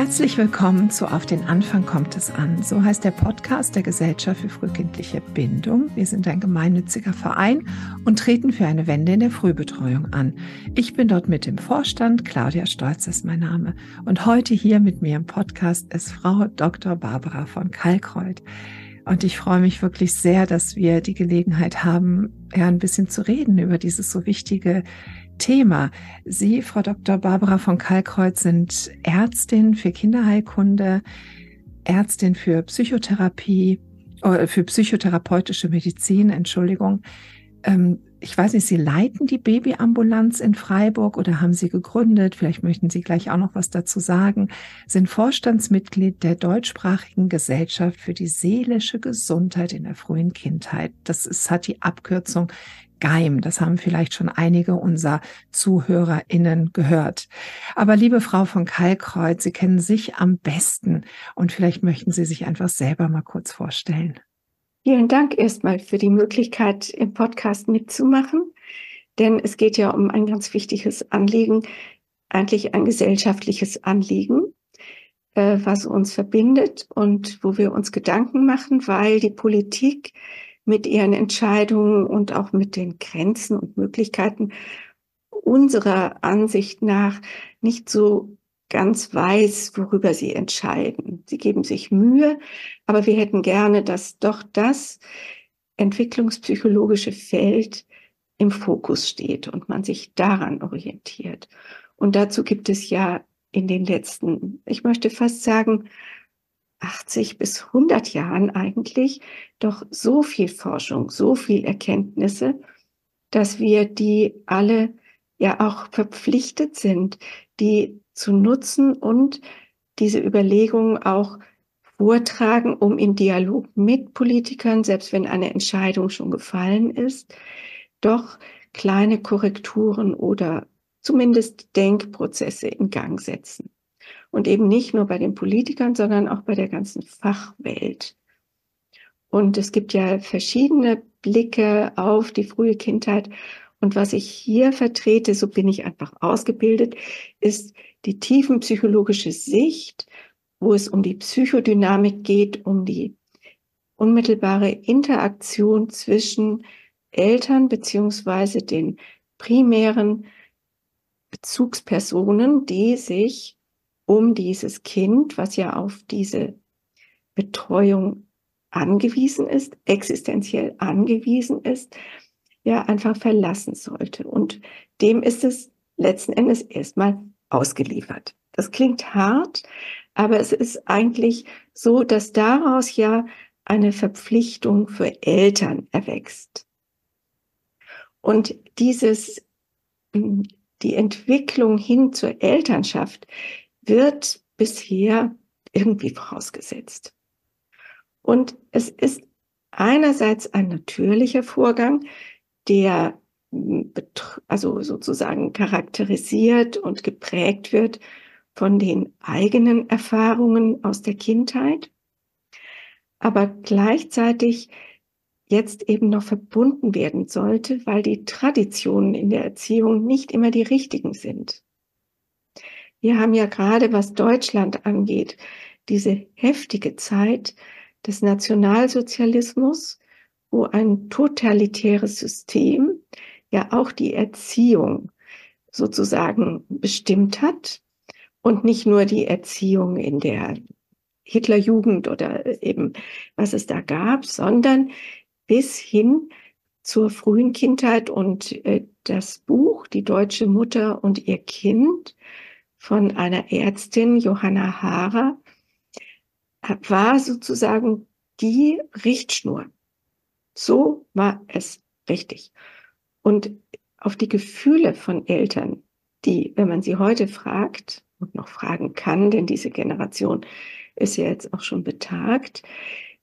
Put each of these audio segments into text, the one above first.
Herzlich willkommen zu Auf den Anfang kommt es an. So heißt der Podcast der Gesellschaft für frühkindliche Bindung. Wir sind ein gemeinnütziger Verein und treten für eine Wende in der Frühbetreuung an. Ich bin dort mit im Vorstand. Claudia Stolz ist mein Name. Und heute hier mit mir im Podcast ist Frau Dr. Barbara von Kalkreuth. Und ich freue mich wirklich sehr, dass wir die Gelegenheit haben, ja, ein bisschen zu reden über dieses so wichtige Thema. Sie, Frau Dr. Barbara von Kalkreuz, sind Ärztin für Kinderheilkunde, Ärztin für Psychotherapie, äh, für psychotherapeutische Medizin, Entschuldigung. Ähm, ich weiß nicht, Sie leiten die Babyambulanz in Freiburg oder haben Sie gegründet? Vielleicht möchten Sie gleich auch noch was dazu sagen. Sind Vorstandsmitglied der deutschsprachigen Gesellschaft für die seelische Gesundheit in der frühen Kindheit. Das ist, hat die Abkürzung Geim. Das haben vielleicht schon einige unserer ZuhörerInnen gehört. Aber liebe Frau von Kalkreuz, Sie kennen sich am besten und vielleicht möchten Sie sich einfach selber mal kurz vorstellen. Vielen Dank erstmal für die Möglichkeit, im Podcast mitzumachen, denn es geht ja um ein ganz wichtiges Anliegen, eigentlich ein gesellschaftliches Anliegen, äh, was uns verbindet und wo wir uns Gedanken machen, weil die Politik mit ihren Entscheidungen und auch mit den Grenzen und Möglichkeiten unserer Ansicht nach nicht so ganz weiß, worüber sie entscheiden. Sie geben sich Mühe, aber wir hätten gerne, dass doch das entwicklungspsychologische Feld im Fokus steht und man sich daran orientiert. Und dazu gibt es ja in den letzten, ich möchte fast sagen, 80 bis 100 Jahren eigentlich doch so viel Forschung, so viel Erkenntnisse, dass wir die alle ja auch verpflichtet sind, die zu nutzen und diese Überlegungen auch vortragen, um im Dialog mit Politikern, selbst wenn eine Entscheidung schon gefallen ist, doch kleine Korrekturen oder zumindest Denkprozesse in Gang setzen. Und eben nicht nur bei den Politikern, sondern auch bei der ganzen Fachwelt. Und es gibt ja verschiedene Blicke auf die frühe Kindheit. Und was ich hier vertrete, so bin ich einfach ausgebildet, ist die tiefenpsychologische Sicht, wo es um die Psychodynamik geht, um die unmittelbare Interaktion zwischen Eltern beziehungsweise den primären Bezugspersonen, die sich um dieses Kind, was ja auf diese Betreuung angewiesen ist, existenziell angewiesen ist, ja einfach verlassen sollte. Und dem ist es letzten Endes erstmal ausgeliefert. Das klingt hart, aber es ist eigentlich so, dass daraus ja eine Verpflichtung für Eltern erwächst. Und dieses, die Entwicklung hin zur Elternschaft wird bisher irgendwie vorausgesetzt. Und es ist einerseits ein natürlicher Vorgang, der hm, also sozusagen charakterisiert und geprägt wird von den eigenen Erfahrungen aus der Kindheit, aber gleichzeitig jetzt eben noch verbunden werden sollte, weil die Traditionen in der Erziehung nicht immer die richtigen sind. Wir haben ja gerade, was Deutschland angeht, diese heftige Zeit des Nationalsozialismus, wo ein totalitäres System ja auch die Erziehung sozusagen bestimmt hat und nicht nur die Erziehung in der Hitlerjugend oder eben was es da gab, sondern bis hin zur frühen Kindheit und äh, das Buch Die deutsche Mutter und ihr Kind von einer Ärztin, Johanna Haarer, war sozusagen die Richtschnur. So war es richtig. Und auf die Gefühle von Eltern, die, wenn man sie heute fragt und noch fragen kann, denn diese Generation ist ja jetzt auch schon betagt,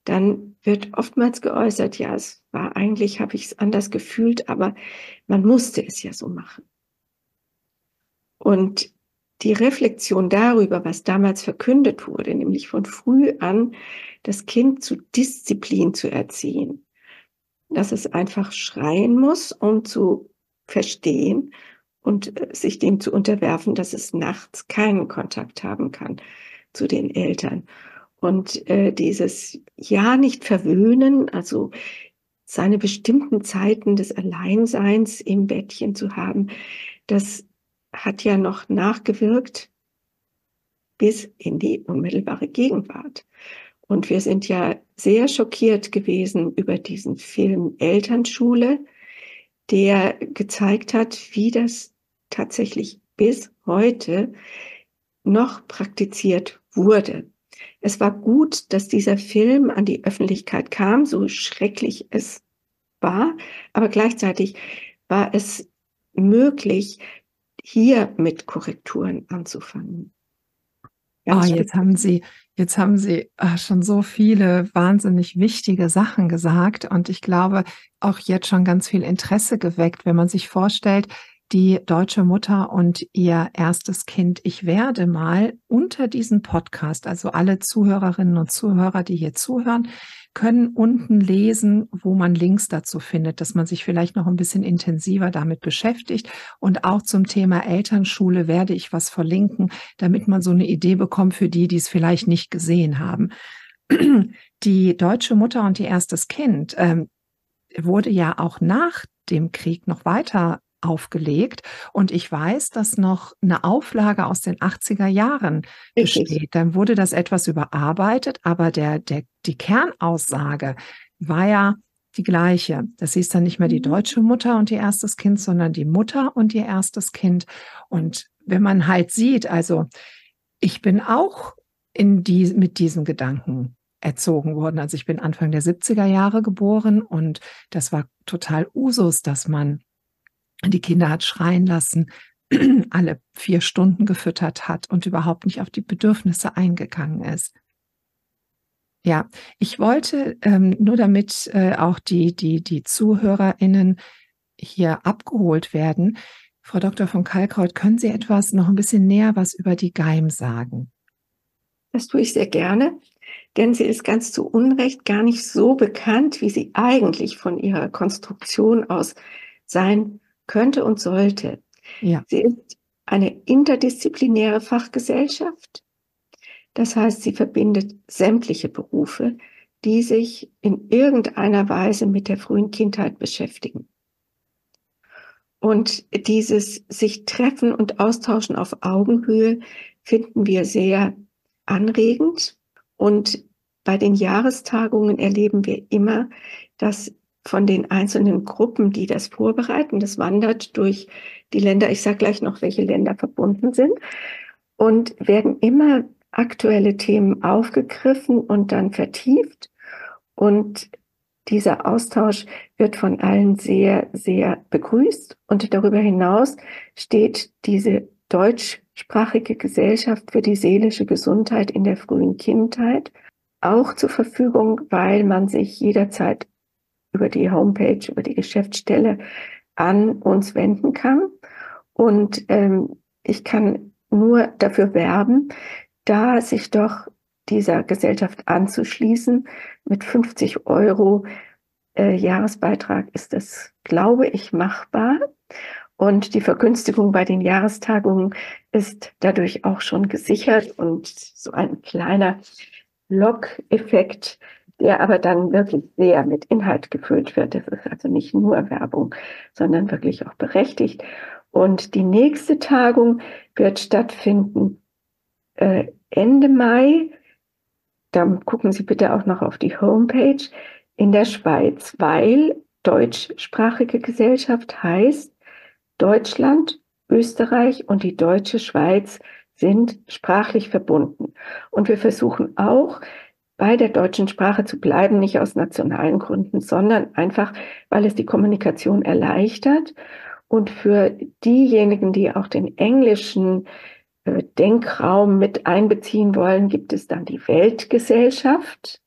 dann wird oftmals geäußert, ja, es war eigentlich, habe ich es anders gefühlt, aber man musste es ja so machen. Und die Reflexion darüber, was damals verkündet wurde, nämlich von früh an das Kind zu Disziplin zu erziehen, dass es einfach schreien muss, um zu verstehen und äh, sich dem zu unterwerfen, dass es nachts keinen Kontakt haben kann zu den Eltern. Und äh, dieses Ja nicht verwöhnen, also seine bestimmten Zeiten des Alleinseins im Bettchen zu haben, das hat ja noch nachgewirkt bis in die unmittelbare Gegenwart. Und wir sind ja sehr schockiert gewesen über diesen Film Elternschule, der gezeigt hat, wie das tatsächlich bis heute noch praktiziert wurde. Es war gut, dass dieser Film an die Öffentlichkeit kam, so schrecklich es war, aber gleichzeitig war es möglich, hier mit Korrekturen anzufangen. oh, jetzt haben Sie, jetzt haben Sie ah, schon so viele wahnsinnig wichtige Sachen gesagt und ich glaube auch jetzt schon ganz viel Interesse geweckt, wenn man sich vorstellt, die deutsche Mutter und ihr erstes Kind. Ich werde mal unter diesem Podcast, also alle Zuhörerinnen und Zuhörer, die hier zuhören, können unten lesen, wo man Links dazu findet, dass man sich vielleicht noch ein bisschen intensiver damit beschäftigt. Und auch zum Thema Elternschule werde ich was verlinken, damit man so eine Idee bekommt für die, die es vielleicht nicht gesehen haben. Die deutsche Mutter und ihr erstes Kind ähm, wurde ja auch nach dem Krieg noch weiter aufgelegt. Und ich weiß, dass noch eine Auflage aus den 80er Jahren Richtig. besteht. Dann wurde das etwas überarbeitet, aber der, der, die Kernaussage war ja die gleiche. Das hieß dann nicht mehr die mhm. deutsche Mutter und ihr erstes Kind, sondern die Mutter und ihr erstes Kind. Und wenn man halt sieht, also ich bin auch in die, mit diesem Gedanken erzogen worden. Also ich bin Anfang der 70er Jahre geboren und das war total Usus, dass man die Kinder hat schreien lassen, alle vier Stunden gefüttert hat und überhaupt nicht auf die Bedürfnisse eingegangen ist. Ja, ich wollte ähm, nur damit äh, auch die, die, die ZuhörerInnen hier abgeholt werden. Frau Dr. von Kalkraut, können Sie etwas noch ein bisschen näher was über die Geim sagen? Das tue ich sehr gerne, denn sie ist ganz zu Unrecht gar nicht so bekannt, wie sie eigentlich von ihrer Konstruktion aus sein könnte und sollte. Ja. Sie ist eine interdisziplinäre Fachgesellschaft. Das heißt, sie verbindet sämtliche Berufe, die sich in irgendeiner Weise mit der frühen Kindheit beschäftigen. Und dieses sich treffen und austauschen auf Augenhöhe finden wir sehr anregend. Und bei den Jahrestagungen erleben wir immer, dass von den einzelnen Gruppen, die das vorbereiten. Das wandert durch die Länder. Ich sage gleich noch, welche Länder verbunden sind. Und werden immer aktuelle Themen aufgegriffen und dann vertieft. Und dieser Austausch wird von allen sehr, sehr begrüßt. Und darüber hinaus steht diese deutschsprachige Gesellschaft für die seelische Gesundheit in der frühen Kindheit auch zur Verfügung, weil man sich jederzeit über die Homepage, über die Geschäftsstelle an uns wenden kann. Und ähm, ich kann nur dafür werben, da sich doch dieser Gesellschaft anzuschließen. Mit 50 Euro äh, Jahresbeitrag ist das, glaube ich, machbar. Und die Vergünstigung bei den Jahrestagungen ist dadurch auch schon gesichert und so ein kleiner Lock-Effekt der aber dann wirklich sehr mit Inhalt gefüllt wird. Das ist also nicht nur Werbung, sondern wirklich auch berechtigt. Und die nächste Tagung wird stattfinden äh, Ende Mai. Dann gucken Sie bitte auch noch auf die Homepage in der Schweiz, weil deutschsprachige Gesellschaft heißt Deutschland, Österreich und die deutsche Schweiz sind sprachlich verbunden. Und wir versuchen auch, bei der deutschen Sprache zu bleiben, nicht aus nationalen Gründen, sondern einfach, weil es die Kommunikation erleichtert. Und für diejenigen, die auch den englischen äh, Denkraum mit einbeziehen wollen, gibt es dann die Weltgesellschaft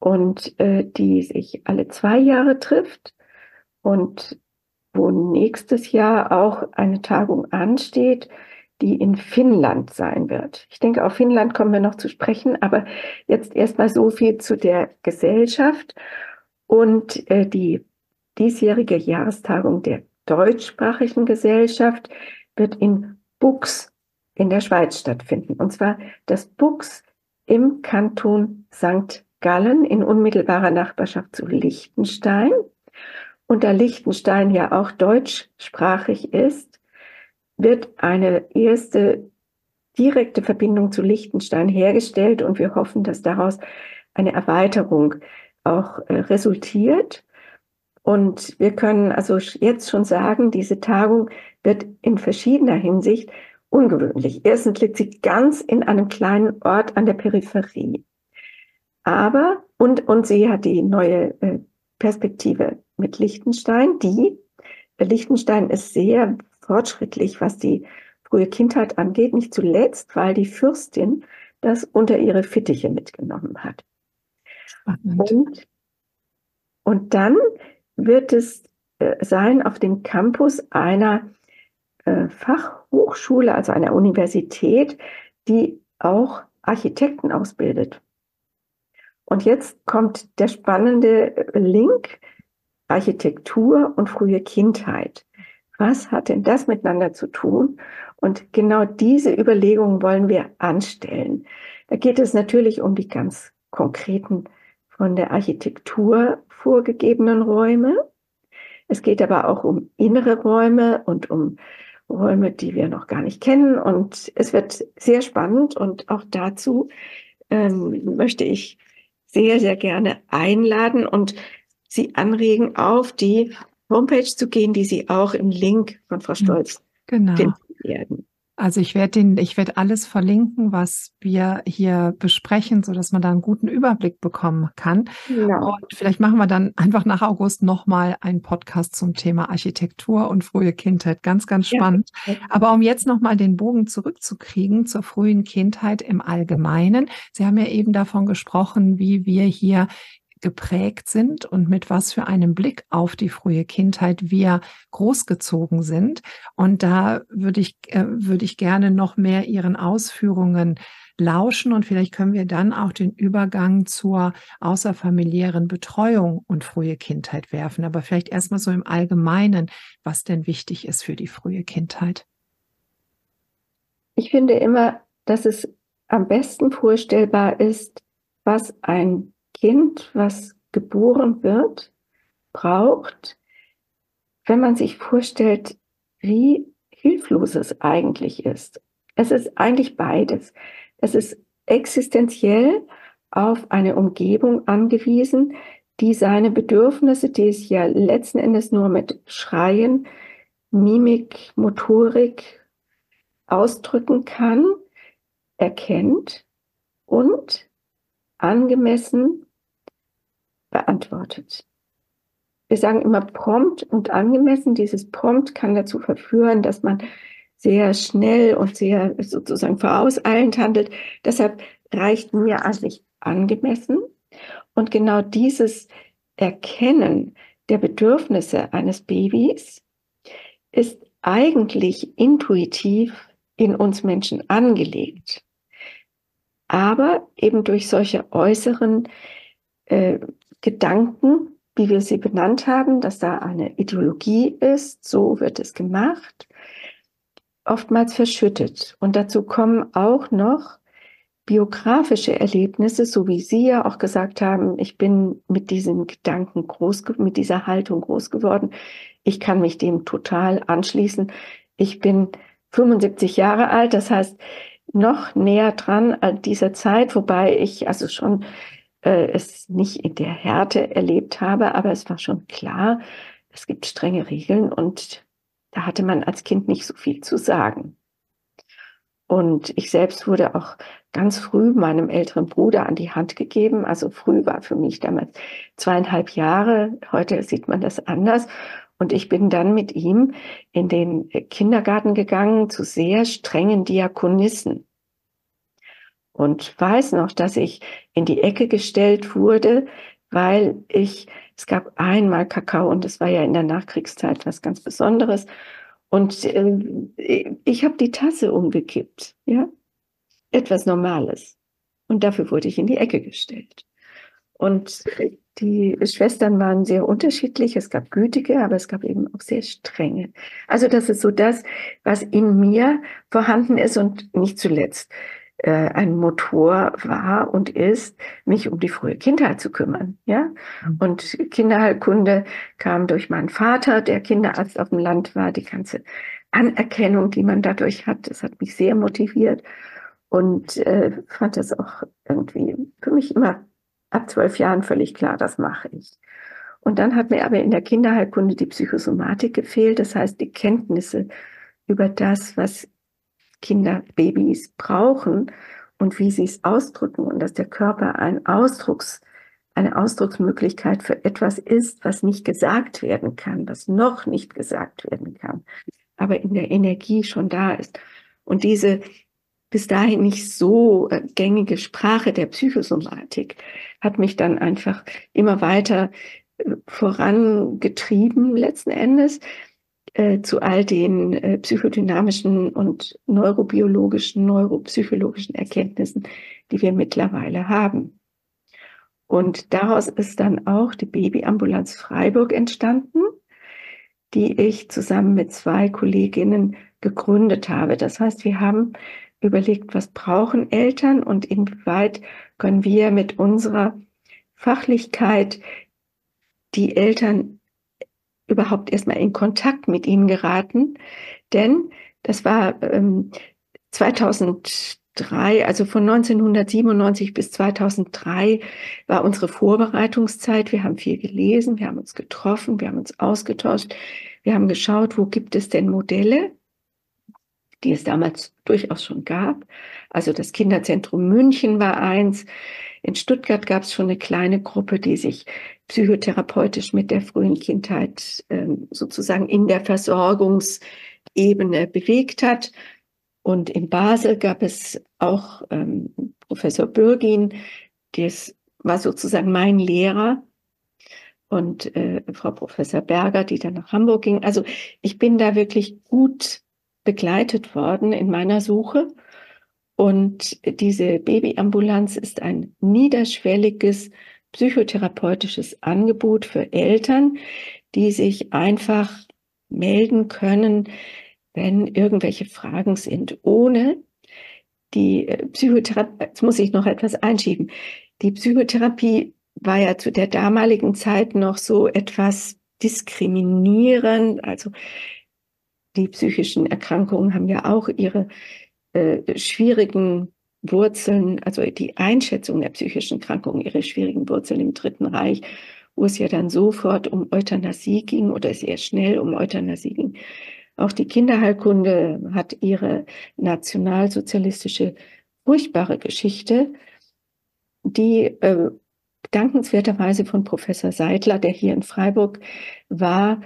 und äh, die sich alle zwei Jahre trifft und wo nächstes Jahr auch eine Tagung ansteht, die in Finnland sein wird. Ich denke, auf Finnland kommen wir noch zu sprechen, aber jetzt erstmal so viel zu der Gesellschaft und äh, die diesjährige Jahrestagung der deutschsprachigen Gesellschaft wird in Bux in der Schweiz stattfinden. Und zwar das Bux im Kanton St. Gallen in unmittelbarer Nachbarschaft zu Liechtenstein. Und da Liechtenstein ja auch deutschsprachig ist, wird eine erste direkte Verbindung zu Liechtenstein hergestellt und wir hoffen, dass daraus eine Erweiterung auch äh, resultiert. Und wir können also jetzt schon sagen, diese Tagung wird in verschiedener Hinsicht ungewöhnlich. Erstens liegt sie ganz in einem kleinen Ort an der Peripherie. Aber, und, und sie hat die neue äh, Perspektive mit Liechtenstein, die, äh, Liechtenstein ist sehr fortschrittlich, was die frühe Kindheit angeht, nicht zuletzt, weil die Fürstin das unter ihre Fittiche mitgenommen hat. Und, und dann wird es äh, sein auf dem Campus einer äh, Fachhochschule, also einer Universität, die auch Architekten ausbildet. Und jetzt kommt der spannende Link Architektur und frühe Kindheit. Was hat denn das miteinander zu tun? Und genau diese Überlegungen wollen wir anstellen. Da geht es natürlich um die ganz konkreten von der Architektur vorgegebenen Räume. Es geht aber auch um innere Räume und um Räume, die wir noch gar nicht kennen. Und es wird sehr spannend und auch dazu ähm, möchte ich sehr, sehr gerne einladen und Sie anregen, auf die Homepage zu gehen, die Sie auch im Link von Frau hm, Stolz genau. finden werden. Also ich werde den, ich werde alles verlinken, was wir hier besprechen, so dass man da einen guten Überblick bekommen kann. Ja. Und vielleicht machen wir dann einfach nach August nochmal einen Podcast zum Thema Architektur und frühe Kindheit. Ganz, ganz spannend. Ja. Aber um jetzt nochmal den Bogen zurückzukriegen zur frühen Kindheit im Allgemeinen. Sie haben ja eben davon gesprochen, wie wir hier geprägt sind und mit was für einem Blick auf die frühe Kindheit wir großgezogen sind. Und da würde ich, äh, würde ich gerne noch mehr Ihren Ausführungen lauschen und vielleicht können wir dann auch den Übergang zur außerfamiliären Betreuung und frühe Kindheit werfen. Aber vielleicht erstmal so im Allgemeinen, was denn wichtig ist für die frühe Kindheit. Ich finde immer, dass es am besten vorstellbar ist, was ein Kind, was geboren wird, braucht, wenn man sich vorstellt, wie hilflos es eigentlich ist. Es ist eigentlich beides. Es ist existenziell auf eine Umgebung angewiesen, die seine Bedürfnisse, die es ja letzten Endes nur mit Schreien, Mimik, Motorik ausdrücken kann, erkennt und angemessen beantwortet. Wir sagen immer prompt und angemessen. Dieses prompt kann dazu verführen, dass man sehr schnell und sehr sozusagen vorauseilend handelt. Deshalb reicht mir eigentlich angemessen. Und genau dieses Erkennen der Bedürfnisse eines Babys ist eigentlich intuitiv in uns Menschen angelegt. Aber eben durch solche äußeren äh, Gedanken, wie wir sie benannt haben, dass da eine Ideologie ist, so wird es gemacht, oftmals verschüttet. Und dazu kommen auch noch biografische Erlebnisse, so wie Sie ja auch gesagt haben, ich bin mit diesen Gedanken groß, mit dieser Haltung groß geworden. Ich kann mich dem total anschließen. Ich bin 75 Jahre alt, das heißt noch näher dran an dieser Zeit, wobei ich also schon äh, es nicht in der Härte erlebt habe, aber es war schon klar, es gibt strenge Regeln und da hatte man als Kind nicht so viel zu sagen. Und ich selbst wurde auch ganz früh meinem älteren Bruder an die Hand gegeben. Also früh war für mich damals zweieinhalb Jahre. Heute sieht man das anders. Und ich bin dann mit ihm in den Kindergarten gegangen zu sehr strengen Diakonissen und weiß noch, dass ich in die Ecke gestellt wurde, weil ich, es gab einmal Kakao und das war ja in der Nachkriegszeit was ganz Besonderes. Und äh, ich habe die Tasse umgekippt, ja, etwas Normales. Und dafür wurde ich in die Ecke gestellt. Und Die Schwestern waren sehr unterschiedlich. Es gab gütige, aber es gab eben auch sehr strenge. Also das ist so das, was in mir vorhanden ist und nicht zuletzt äh, ein Motor war und ist, mich um die frühe Kindheit zu kümmern. Ja, mhm. und Kinderheilkunde kam durch meinen Vater, der Kinderarzt auf dem Land war. Die ganze Anerkennung, die man dadurch hat, das hat mich sehr motiviert und äh, fand das auch irgendwie für mich immer ab zwölf Jahren völlig klar, das mache ich. Und dann hat mir aber in der Kinderheilkunde die Psychosomatik gefehlt, das heißt die Kenntnisse über das, was Kinder, Babys brauchen und wie sie es ausdrücken und dass der Körper ein Ausdrucks, eine Ausdrucksmöglichkeit für etwas ist, was nicht gesagt werden kann, was noch nicht gesagt werden kann, aber in der Energie schon da ist. Und diese bis dahin nicht so äh, gängige Sprache der Psychosomatik hat mich dann einfach immer weiter äh, vorangetrieben letzten Endes äh, zu all den psychodynamischen und neurobiologischen, neuropsychologischen Erkenntnissen, die wir mittlerweile haben. Und daraus ist dann auch die Babyambulanz Freiburg entstanden, die ich zusammen mit zwei Kolleginnen gegründet habe. Das heißt, wir haben überlegt, was brauchen Eltern und inwieweit können wir mit unserer Fachlichkeit die Eltern überhaupt erstmal in Kontakt mit ihnen geraten. Denn das war ähm, 2003, also von 1997 bis 2003 war unsere Vorbereitungszeit. Wir haben viel gelesen, wir haben uns getroffen, wir haben uns ausgetauscht, wir haben geschaut, wo gibt es denn Modelle, die es damals durchaus schon gab. Also das Kinderzentrum München war eins. In Stuttgart gab es schon eine kleine Gruppe, die sich psychotherapeutisch mit der frühen Kindheit ähm, sozusagen in der Versorgungsebene bewegt hat. Und in Basel gab es auch ähm, Professor Bürgin, das war sozusagen mein Lehrer und äh, Frau Professor Berger, die dann nach Hamburg ging. Also ich bin da wirklich gut begleitet worden in meiner Suche. Und diese Babyambulanz ist ein niederschwelliges psychotherapeutisches Angebot für Eltern, die sich einfach melden können, wenn irgendwelche Fragen sind, ohne die äh, Psychotherapie, jetzt muss ich noch etwas einschieben. Die Psychotherapie war ja zu der damaligen Zeit noch so etwas diskriminierend, also die psychischen Erkrankungen haben ja auch ihre äh, schwierigen Wurzeln, also die Einschätzung der psychischen Erkrankungen, ihre schwierigen Wurzeln im Dritten Reich, wo es ja dann sofort um Euthanasie ging oder sehr schnell um Euthanasie ging. Auch die Kinderheilkunde hat ihre nationalsozialistische furchtbare Geschichte, die äh, dankenswerterweise von Professor Seidler, der hier in Freiburg war,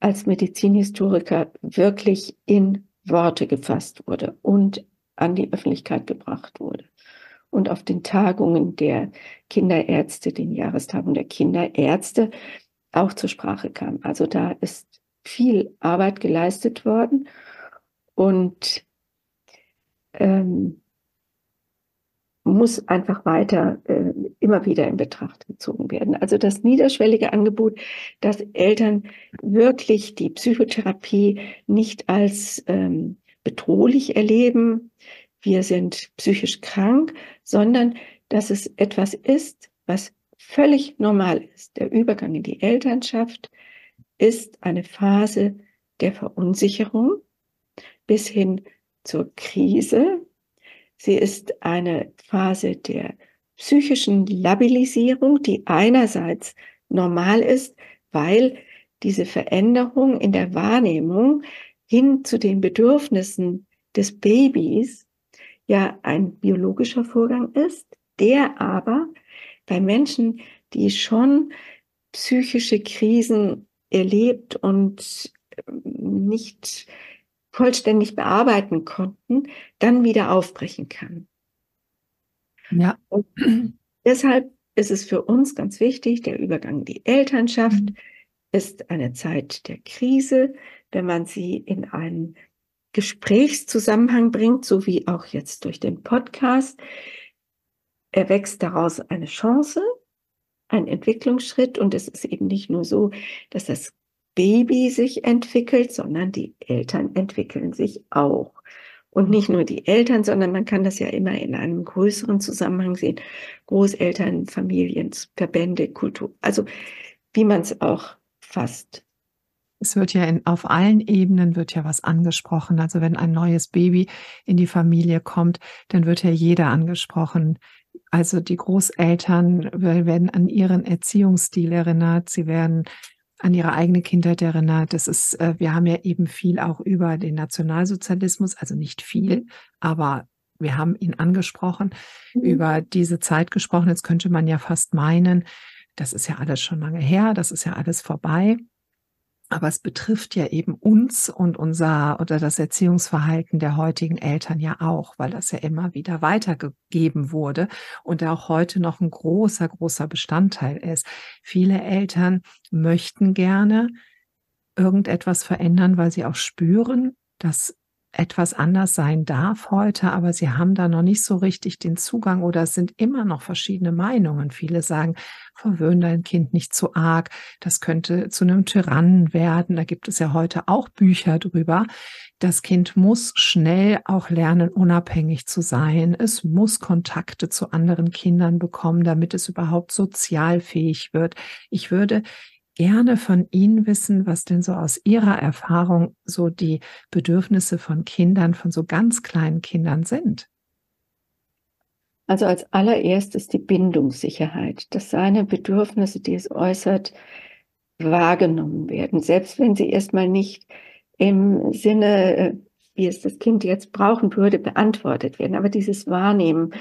als Medizinhistoriker wirklich in Worte gefasst wurde und an die Öffentlichkeit gebracht wurde und auf den Tagungen der Kinderärzte, den Jahrestagungen der Kinderärzte auch zur Sprache kam. Also da ist viel Arbeit geleistet worden und ähm, muss einfach weiter äh, immer wieder in Betracht gezogen werden. Also das niederschwellige Angebot, dass Eltern wirklich die Psychotherapie nicht als ähm, bedrohlich erleben, wir sind psychisch krank, sondern dass es etwas ist, was völlig normal ist. Der Übergang in die Elternschaft ist eine Phase der Verunsicherung bis hin zur Krise, Sie ist eine Phase der psychischen Labilisierung, die einerseits normal ist, weil diese Veränderung in der Wahrnehmung hin zu den Bedürfnissen des Babys ja ein biologischer Vorgang ist, der aber bei Menschen, die schon psychische Krisen erlebt und nicht vollständig bearbeiten konnten, dann wieder aufbrechen kann. Ja. Und deshalb ist es für uns ganz wichtig, der Übergang in die Elternschaft mhm. ist eine Zeit der Krise, wenn man sie in einen Gesprächszusammenhang bringt, so wie auch jetzt durch den Podcast, erwächst daraus eine Chance ein Entwicklungsschritt und es ist eben nicht nur so, dass das Baby sich entwickelt, sondern die Eltern entwickeln sich auch. Und nicht nur die Eltern, sondern man kann das ja immer in einem größeren Zusammenhang sehen. Großeltern, Familien, Verbände, Kultur. Also wie man es auch fasst. Es wird ja in, auf allen Ebenen wird ja was angesprochen. Also wenn ein neues Baby in die Familie kommt, dann wird ja jeder angesprochen. Also die Großeltern werden an ihren Erziehungsstil erinnert. Sie werden an ihre eigene Kindheit erinnert. Das ist, äh, wir haben ja eben viel auch über den Nationalsozialismus, also nicht viel, aber wir haben ihn angesprochen, mhm. über diese Zeit gesprochen. Jetzt könnte man ja fast meinen, das ist ja alles schon lange her, das ist ja alles vorbei. Aber es betrifft ja eben uns und unser oder das Erziehungsverhalten der heutigen Eltern ja auch, weil das ja immer wieder weitergegeben wurde und auch heute noch ein großer, großer Bestandteil ist. Viele Eltern möchten gerne irgendetwas verändern, weil sie auch spüren, dass etwas anders sein darf heute, aber sie haben da noch nicht so richtig den Zugang oder es sind immer noch verschiedene Meinungen. Viele sagen, verwöhn dein Kind nicht zu arg, das könnte zu einem Tyrannen werden. Da gibt es ja heute auch Bücher drüber. Das Kind muss schnell auch lernen, unabhängig zu sein. Es muss Kontakte zu anderen Kindern bekommen, damit es überhaupt sozialfähig wird. Ich würde gerne von Ihnen wissen, was denn so aus Ihrer Erfahrung so die Bedürfnisse von Kindern, von so ganz kleinen Kindern sind. Also als allererstes die Bindungssicherheit, dass seine Bedürfnisse, die es äußert, wahrgenommen werden, selbst wenn sie erstmal nicht im Sinne, wie es das Kind jetzt brauchen würde, beantwortet werden. Aber dieses Wahrnehmen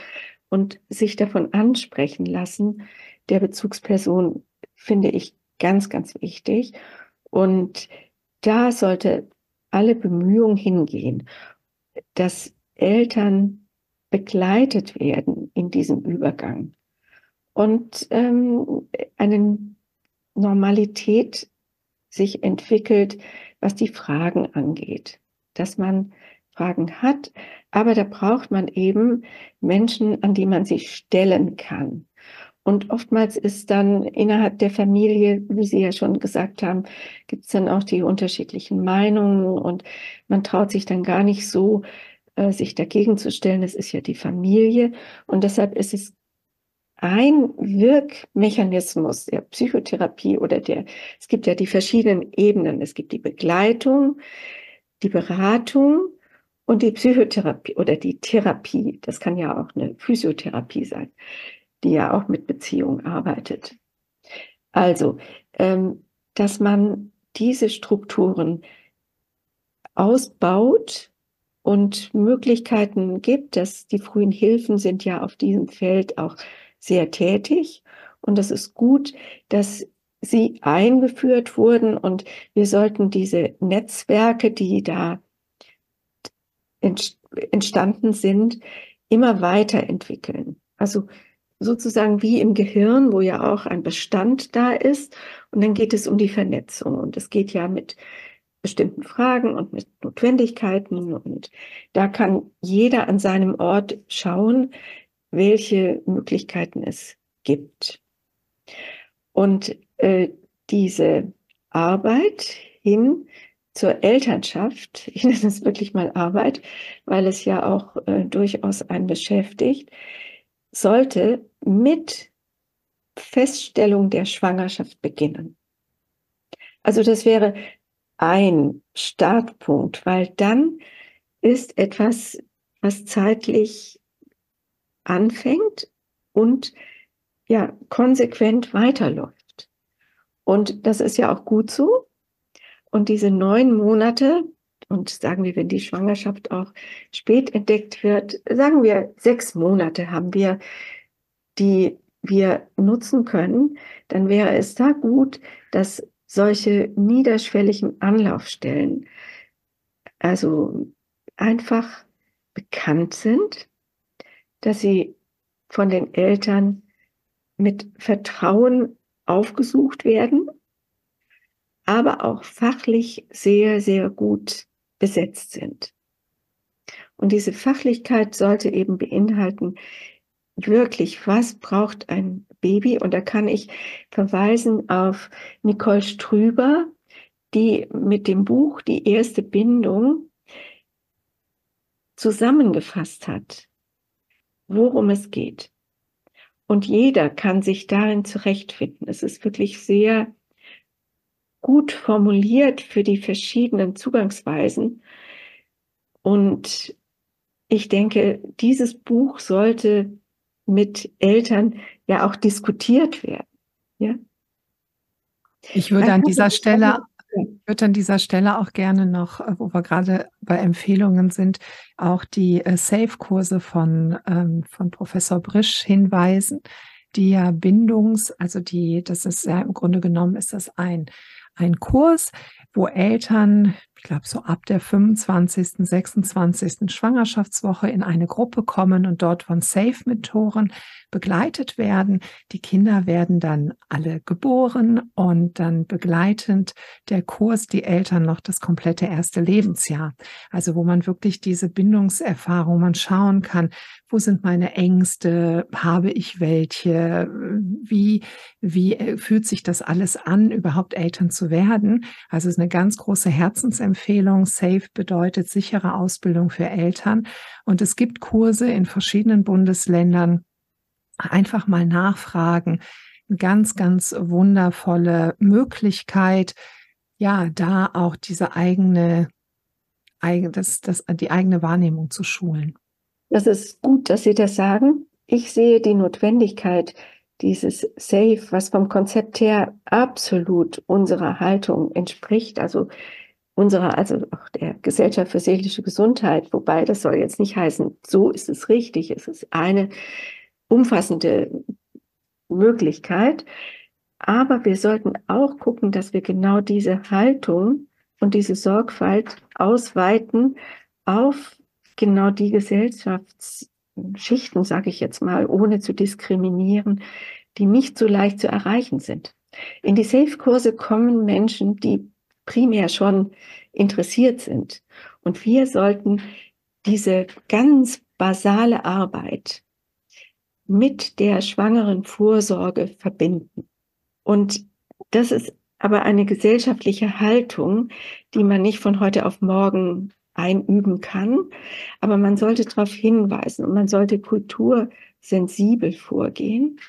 und sich davon ansprechen lassen der Bezugsperson finde ich Ganz, ganz wichtig. Und da sollte alle Bemühungen hingehen, dass Eltern begleitet werden in diesem Übergang und ähm, eine Normalität sich entwickelt, was die Fragen angeht, dass man Fragen hat, aber da braucht man eben Menschen, an die man sich stellen kann. Und oftmals ist dann innerhalb der Familie, wie Sie ja schon gesagt haben, gibt es dann auch die unterschiedlichen Meinungen und man traut sich dann gar nicht so, äh, sich dagegen zu stellen. Es ist ja die Familie und deshalb ist es ein Wirkmechanismus der Psychotherapie oder der, es gibt ja die verschiedenen Ebenen. Es gibt die Begleitung, die Beratung und die Psychotherapie oder die Therapie. Das kann ja auch eine Physiotherapie sein die ja auch mit Beziehung arbeitet. Also, ähm, dass man diese Strukturen ausbaut und Möglichkeiten gibt, dass die frühen Hilfen sind ja auf diesem Feld auch sehr tätig. Und es ist gut, dass sie eingeführt wurden und wir sollten diese Netzwerke, die da entstanden sind, immer weiterentwickeln. Also sozusagen wie im Gehirn, wo ja auch ein Bestand da ist. Und dann geht es um die Vernetzung. Und es geht ja mit bestimmten Fragen und mit Notwendigkeiten. Und da kann jeder an seinem Ort schauen, welche Möglichkeiten es gibt. Und äh, diese Arbeit hin zur Elternschaft, ich nenne es wirklich mal Arbeit, weil es ja auch äh, durchaus einen beschäftigt, sollte mit Feststellung der Schwangerschaft beginnen. Also das wäre ein Startpunkt, weil dann ist etwas, was zeitlich anfängt und ja konsequent weiterläuft. Und das ist ja auch gut so. Und diese neun Monate und sagen wir, wenn die Schwangerschaft auch spät entdeckt wird, sagen wir sechs Monate haben wir, die wir nutzen können, dann wäre es da gut, dass solche niederschwelligen Anlaufstellen also einfach bekannt sind, dass sie von den Eltern mit Vertrauen aufgesucht werden, aber auch fachlich sehr, sehr gut besetzt sind. Und diese Fachlichkeit sollte eben beinhalten, wirklich, was braucht ein Baby. Und da kann ich verweisen auf Nicole Strüber, die mit dem Buch Die erste Bindung zusammengefasst hat, worum es geht. Und jeder kann sich darin zurechtfinden. Es ist wirklich sehr gut formuliert für die verschiedenen Zugangsweisen. Und ich denke, dieses Buch sollte mit Eltern ja auch diskutiert werden. Ja? Ich würde an dieser Stelle ich würde an dieser Stelle auch gerne noch, äh, wo wir gerade bei Empfehlungen sind, auch die äh, Safe-Kurse von, ähm, von Professor Brisch hinweisen, die ja Bindungs, also die, das ist ja im Grunde genommen ist das ein, ein Kurs, wo Eltern, glaube so ab der 25., 26. Schwangerschaftswoche in eine Gruppe kommen und dort von Safe-Mentoren begleitet werden. Die Kinder werden dann alle geboren und dann begleitend der Kurs die Eltern noch das komplette erste Lebensjahr. Also wo man wirklich diese Bindungserfahrung, man schauen kann, wo sind meine Ängste, habe ich welche, wie, wie äh, fühlt sich das alles an, überhaupt Eltern zu werden. Also es ist eine ganz große Herzensempfehlung. Safe bedeutet sichere Ausbildung für Eltern. Und es gibt Kurse in verschiedenen Bundesländern, einfach mal nachfragen. Eine ganz, ganz wundervolle Möglichkeit, ja, da auch diese eigene, das, das, die eigene Wahrnehmung zu schulen. Das ist gut, dass Sie das sagen. Ich sehe die Notwendigkeit dieses Safe, was vom Konzept her absolut unserer Haltung entspricht, also unserer, also auch der Gesellschaft für seelische Gesundheit, wobei das soll jetzt nicht heißen, so ist es richtig, es ist eine umfassende Möglichkeit. Aber wir sollten auch gucken, dass wir genau diese Haltung und diese Sorgfalt ausweiten auf genau die Gesellschaftsschichten, sage ich jetzt mal, ohne zu diskriminieren, die nicht so leicht zu erreichen sind. In die Safe-Kurse kommen Menschen, die primär schon interessiert sind. Und wir sollten diese ganz basale Arbeit mit der schwangeren Vorsorge verbinden. Und das ist aber eine gesellschaftliche Haltung, die man nicht von heute auf morgen einüben kann. Aber man sollte darauf hinweisen und man sollte kultursensibel vorgehen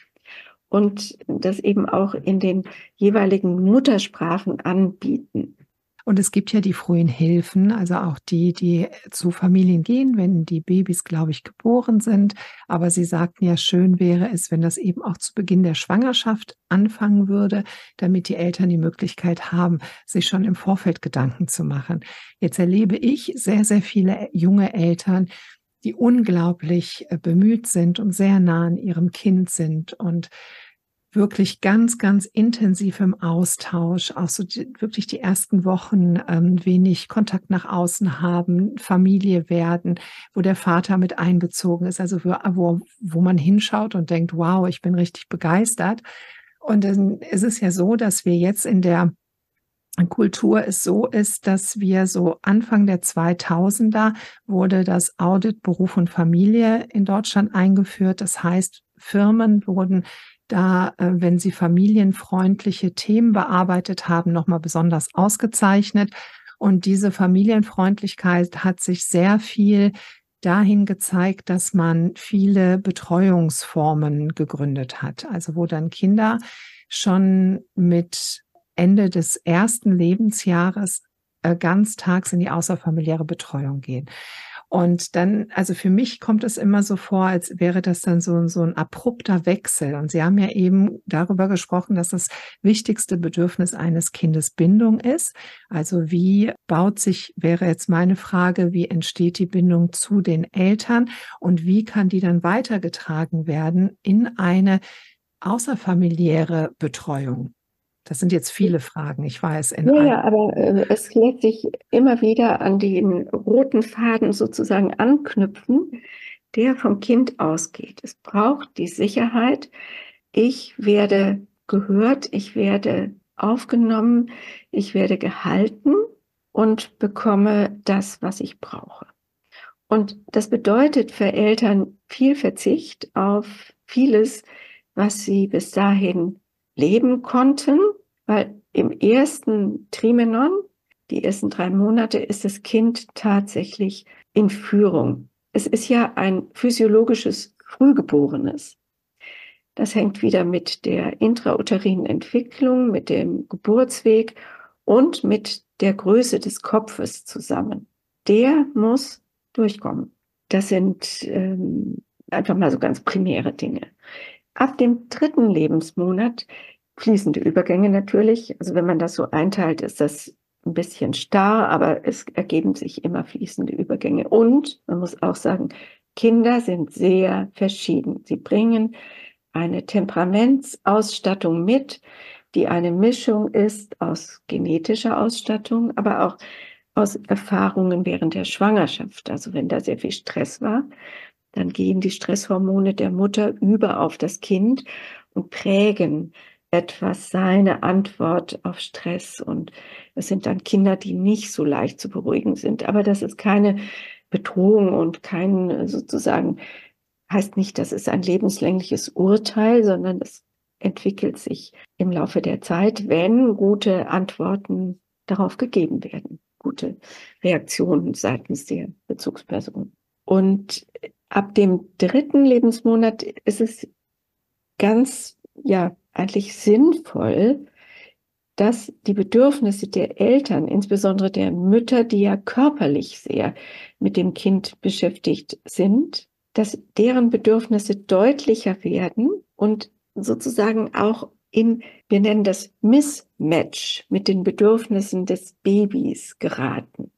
und das eben auch in den jeweiligen Muttersprachen anbieten. Und es gibt ja die frühen Hilfen, also auch die, die zu Familien gehen, wenn die Babys, glaube ich, geboren sind. Aber Sie sagten ja, schön wäre es, wenn das eben auch zu Beginn der Schwangerschaft anfangen würde, damit die Eltern die Möglichkeit haben, sich schon im Vorfeld Gedanken zu machen. Jetzt erlebe ich sehr, sehr viele junge Eltern, die unglaublich äh, bemüht sind und sehr nah an ihrem Kind sind und wirklich ganz, ganz intensiv im Austausch, auch so die, wirklich die ersten Wochen ähm, wenig Kontakt nach außen haben, Familie werden, wo der Vater mit einbezogen ist, also wo, wo man hinschaut und denkt, wow, ich bin richtig begeistert. Und dann ist es ja so, dass wir jetzt in der Kultur es so ist, dass wir so Anfang der 2000er wurde das Audit Beruf und Familie in Deutschland eingeführt. Das heißt, Firmen wurden da, äh, wenn sie familienfreundliche Themen bearbeitet haben, nochmal besonders ausgezeichnet. Und diese Familienfreundlichkeit hat sich sehr viel dahin gezeigt, dass man viele Betreuungsformen gegründet hat. Also wo dann Kinder schon mit Ende des ersten Lebensjahres äh, ganztags in die außerfamiliäre Betreuung gehen. Und dann, also für mich kommt es immer so vor, als wäre das dann so, so ein abrupter Wechsel. Und Sie haben ja eben darüber gesprochen, dass das wichtigste Bedürfnis eines Kindes Bindung ist. Also wie baut sich, wäre jetzt meine Frage, wie entsteht die Bindung zu den Eltern und wie kann die dann weitergetragen werden in eine außerfamiliäre Betreuung? Das sind jetzt viele Fragen, ich weiß. ja, ja, aber äh, es lässt sich immer wieder an den roten Faden sozusagen anknüpfen, der vom Kind ausgeht. Es braucht die Sicherheit, ich werde gehört, ich werde aufgenommen, ich werde gehalten und bekomme das, was ich brauche. Und das bedeutet für Eltern viel Verzicht auf vieles, was sie bis dahin leben konnten, weil im ersten Trimenon, die ersten drei Monate, ist das Kind tatsächlich in Führung. Es ist ja ein physiologisches Frühgeborenes. Das hängt wieder mit der intrauterinen Entwicklung, mit dem Geburtsweg und mit der Größe des Kopfes zusammen. Der muss durchkommen. Das sind ähm, einfach mal so ganz primäre Dinge. Ab dem dritten Lebensmonat fließende Übergänge natürlich. Also wenn man das so einteilt, ist das ein bisschen starr, aber es ergeben sich immer fließende Übergänge. Und man muss auch sagen, Kinder sind sehr verschieden. Sie bringen eine Temperamentsausstattung mit, die eine Mischung ist aus genetischer Ausstattung, aber auch aus Erfahrungen während der Schwangerschaft. Also wenn da sehr viel Stress war, dann gehen die Stresshormone der Mutter über auf das Kind und prägen etwas seine Antwort auf Stress. Und es sind dann Kinder, die nicht so leicht zu beruhigen sind. Aber das ist keine Bedrohung und kein sozusagen, heißt nicht, das ist ein lebenslängliches Urteil, sondern es entwickelt sich im Laufe der Zeit, wenn gute Antworten darauf gegeben werden, gute Reaktionen seitens der Bezugsperson. Und ab dem dritten Lebensmonat ist es ganz, ja, eigentlich sinnvoll, dass die Bedürfnisse der Eltern, insbesondere der Mütter, die ja körperlich sehr mit dem Kind beschäftigt sind, dass deren Bedürfnisse deutlicher werden und sozusagen auch in, wir nennen das Mismatch mit den Bedürfnissen des Babys geraten.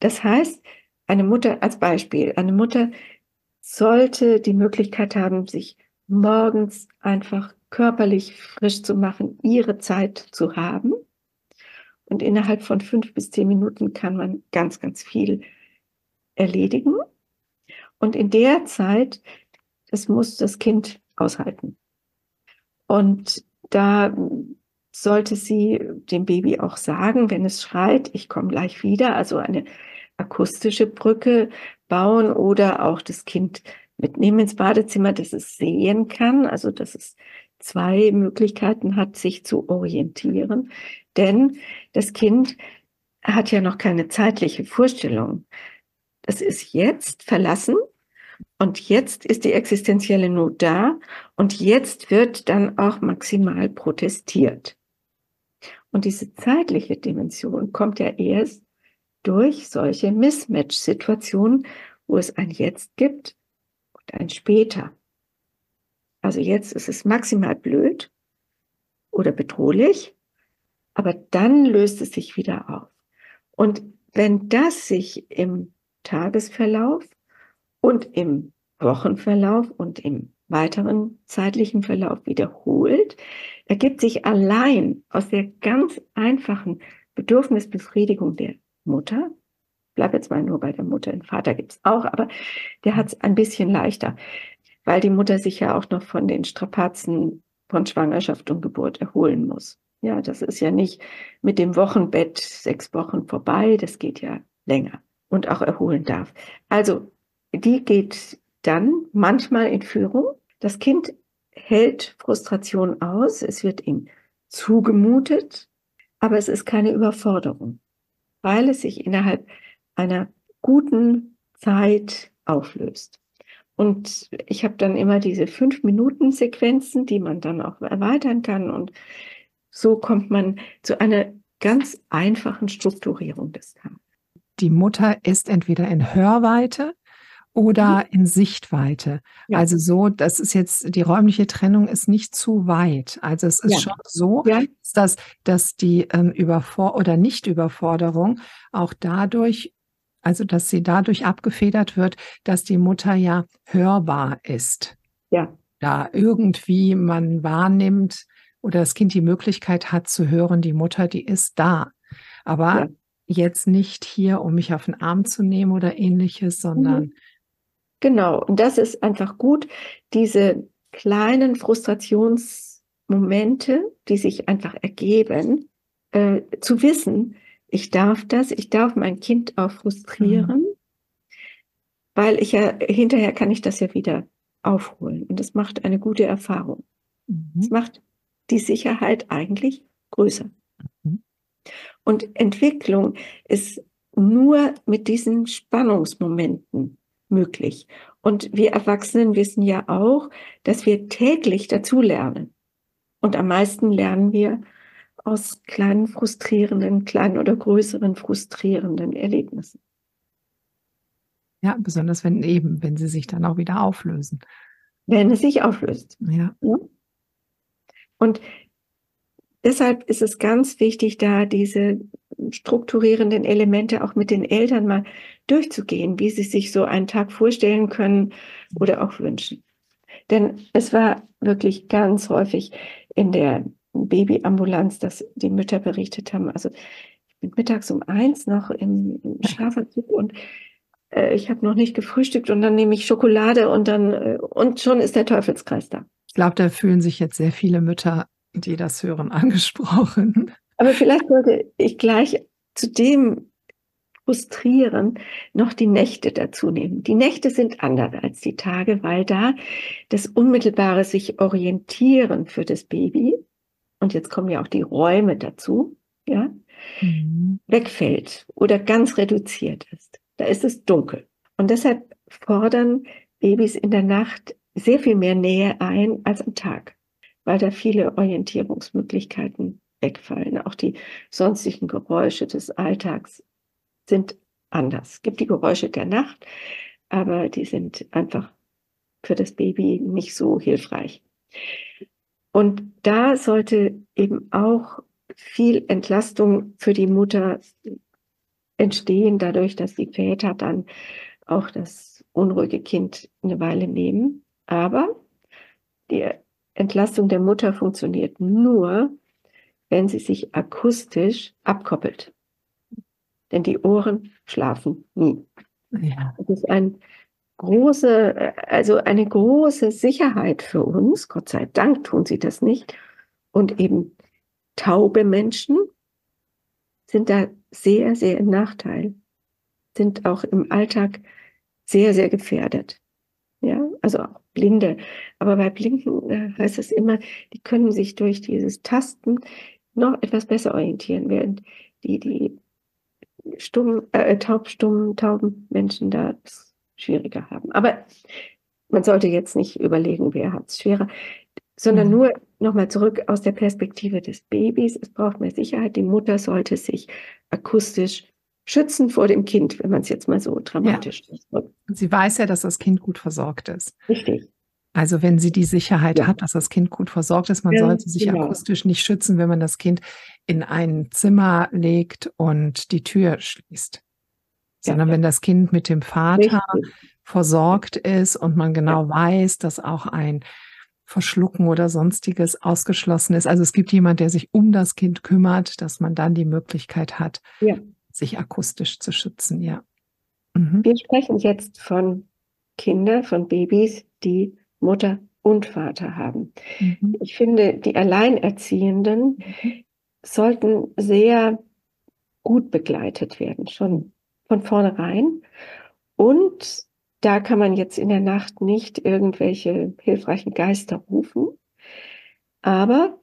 Das heißt, eine Mutter, als Beispiel, eine Mutter sollte die Möglichkeit haben, sich morgens einfach körperlich frisch zu machen, ihre Zeit zu haben. Und innerhalb von fünf bis zehn Minuten kann man ganz, ganz viel erledigen. Und in der Zeit, das muss das Kind aushalten. Und da sollte sie dem Baby auch sagen, wenn es schreit, ich komme gleich wieder, also eine akustische Brücke bauen oder auch das Kind mitnehmen ins Badezimmer, dass es sehen kann, also dass es zwei Möglichkeiten hat, sich zu orientieren. Denn das Kind hat ja noch keine zeitliche Vorstellung. Das ist jetzt verlassen und jetzt ist die existenzielle Not da und jetzt wird dann auch maximal protestiert. Und diese zeitliche Dimension kommt ja erst durch solche Mismatch-Situationen, wo es ein Jetzt gibt und ein Später. Also jetzt ist es maximal blöd oder bedrohlich, aber dann löst es sich wieder auf. Und wenn das sich im Tagesverlauf und im Wochenverlauf und im weiteren zeitlichen Verlauf wiederholt, ergibt sich allein aus der ganz einfachen Bedürfnisbefriedigung der Mutter, bleib jetzt mal nur bei der Mutter, den Vater gibt es auch, aber der hat es ein bisschen leichter weil die Mutter sich ja auch noch von den Strapazen von Schwangerschaft und Geburt erholen muss. Ja, das ist ja nicht mit dem Wochenbett sechs Wochen vorbei, das geht ja länger und auch erholen darf. Also, die geht dann manchmal in Führung. Das Kind hält Frustration aus, es wird ihm zugemutet, aber es ist keine Überforderung, weil es sich innerhalb einer guten Zeit auflöst. Und ich habe dann immer diese fünf Minuten Sequenzen, die man dann auch erweitern kann. Und so kommt man zu einer ganz einfachen Strukturierung des Tages. Die Mutter ist entweder in Hörweite oder mhm. in Sichtweite. Ja. Also so, das ist jetzt, die räumliche Trennung ist nicht zu weit. Also es ist ja. schon so, ja. dass, dass die ähm, Überfor- oder Nicht-Überforderung auch dadurch also, dass sie dadurch abgefedert wird, dass die Mutter ja hörbar ist. Ja. Da irgendwie man wahrnimmt oder das Kind die Möglichkeit hat zu hören, die Mutter, die ist da. Aber jetzt nicht hier, um mich auf den Arm zu nehmen oder ähnliches, sondern. Mhm. Genau. Und das ist einfach gut, diese kleinen Frustrationsmomente, die sich einfach ergeben, äh, zu wissen, ich darf das, ich darf mein Kind auch frustrieren, mhm. weil ich ja hinterher kann ich das ja wieder aufholen und das macht eine gute Erfahrung. Mhm. Es macht die Sicherheit eigentlich größer. Mhm. Und Entwicklung ist nur mit diesen Spannungsmomenten möglich. Und wir Erwachsenen wissen ja auch, dass wir täglich dazulernen. Und am meisten lernen wir aus kleinen frustrierenden, kleinen oder größeren frustrierenden Erlebnissen. Ja, besonders wenn eben, wenn sie sich dann auch wieder auflösen. Wenn es sich auflöst. Ja. Und deshalb ist es ganz wichtig, da diese strukturierenden Elemente auch mit den Eltern mal durchzugehen, wie sie sich so einen Tag vorstellen können oder auch wünschen. Denn es war wirklich ganz häufig in der Babyambulanz, dass die Mütter berichtet haben, also ich bin mittags um eins noch im, Schlafanzug und äh, ich habe noch nicht gefrühstückt und dann nehme ich Schokolade und dann äh, und schon ist der Teufelskreis da. Ich glaube, da fühlen sich jetzt sehr viele Mütter, die das hören, angesprochen. Aber vielleicht sollte ich gleich zu dem frustrieren noch die Nächte dazu nehmen. Die Nächte sind anders als die Tage, weil da das unmittelbare sich orientieren für das Baby und jetzt kommen ja auch die Räume dazu, ja, mhm. wegfällt oder ganz reduziert ist. Da ist es dunkel. Und deshalb fordern Babys in der Nacht sehr viel mehr Nähe ein als am Tag, weil da viele Orientierungsmöglichkeiten wegfallen. Auch die sonstigen Geräusche des Alltags sind anders. Es gibt die Geräusche der Nacht, aber die sind einfach für das Baby nicht so hilfreich. Und da sollte eben auch viel Entlastung für die Mutter entstehen, dadurch, dass die Väter dann auch das unruhige Kind eine Weile nehmen. Aber die Entlastung der Mutter funktioniert nur, wenn sie sich akustisch abkoppelt. Denn die Ohren schlafen nie. Ja. Das ist ein große, also eine große Sicherheit für uns. Gott sei Dank tun sie das nicht. Und eben taube Menschen sind da sehr, sehr im Nachteil, sind auch im Alltag sehr, sehr gefährdet. Ja, also auch Blinde. Aber bei Blinden äh, heißt es immer, die können sich durch dieses Tasten noch etwas besser orientieren, während die, die stumm, äh, taubstummen, tauben Menschen da es schwieriger haben. Aber man sollte jetzt nicht überlegen, wer hat es schwerer, sondern mhm. nur nochmal zurück aus der Perspektive des Babys. Es braucht mehr Sicherheit. Die Mutter sollte sich akustisch schützen vor dem Kind, wenn man es jetzt mal so dramatisch ja. Sie weiß ja, dass das Kind gut versorgt ist. Richtig. Also wenn sie die Sicherheit ja. hat, dass das Kind gut versorgt ist, man ja, sollte sich genau. akustisch nicht schützen, wenn man das Kind in ein Zimmer legt und die Tür schließt. Sondern ja, wenn das Kind mit dem Vater Richtig. versorgt ist und man genau weiß, dass auch ein Verschlucken oder sonstiges ausgeschlossen ist. Also es gibt jemand, der sich um das Kind kümmert, dass man dann die Möglichkeit hat, sich akustisch zu schützen, ja. Mhm. Wir sprechen jetzt von Kindern, von Babys, die Mutter und Vater haben. Mhm. Ich finde, die Alleinerziehenden mhm. sollten sehr gut begleitet werden, schon von vornherein. Und da kann man jetzt in der Nacht nicht irgendwelche hilfreichen Geister rufen. Aber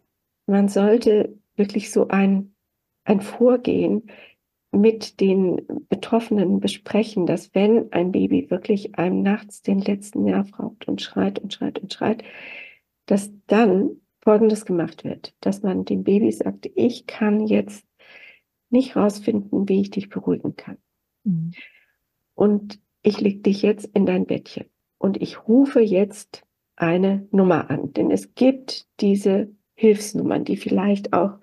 man sollte wirklich so ein, ein Vorgehen mit den Betroffenen besprechen, dass wenn ein Baby wirklich einem nachts den letzten Nerv raubt und schreit und schreit und schreit, dass dann Folgendes gemacht wird, dass man dem Baby sagt, ich kann jetzt nicht rausfinden, wie ich dich beruhigen kann. Mhm. Und ich leg dich jetzt in dein Bettchen und ich rufe jetzt eine Nummer an, denn es gibt diese Hilfsnummern, die vielleicht auch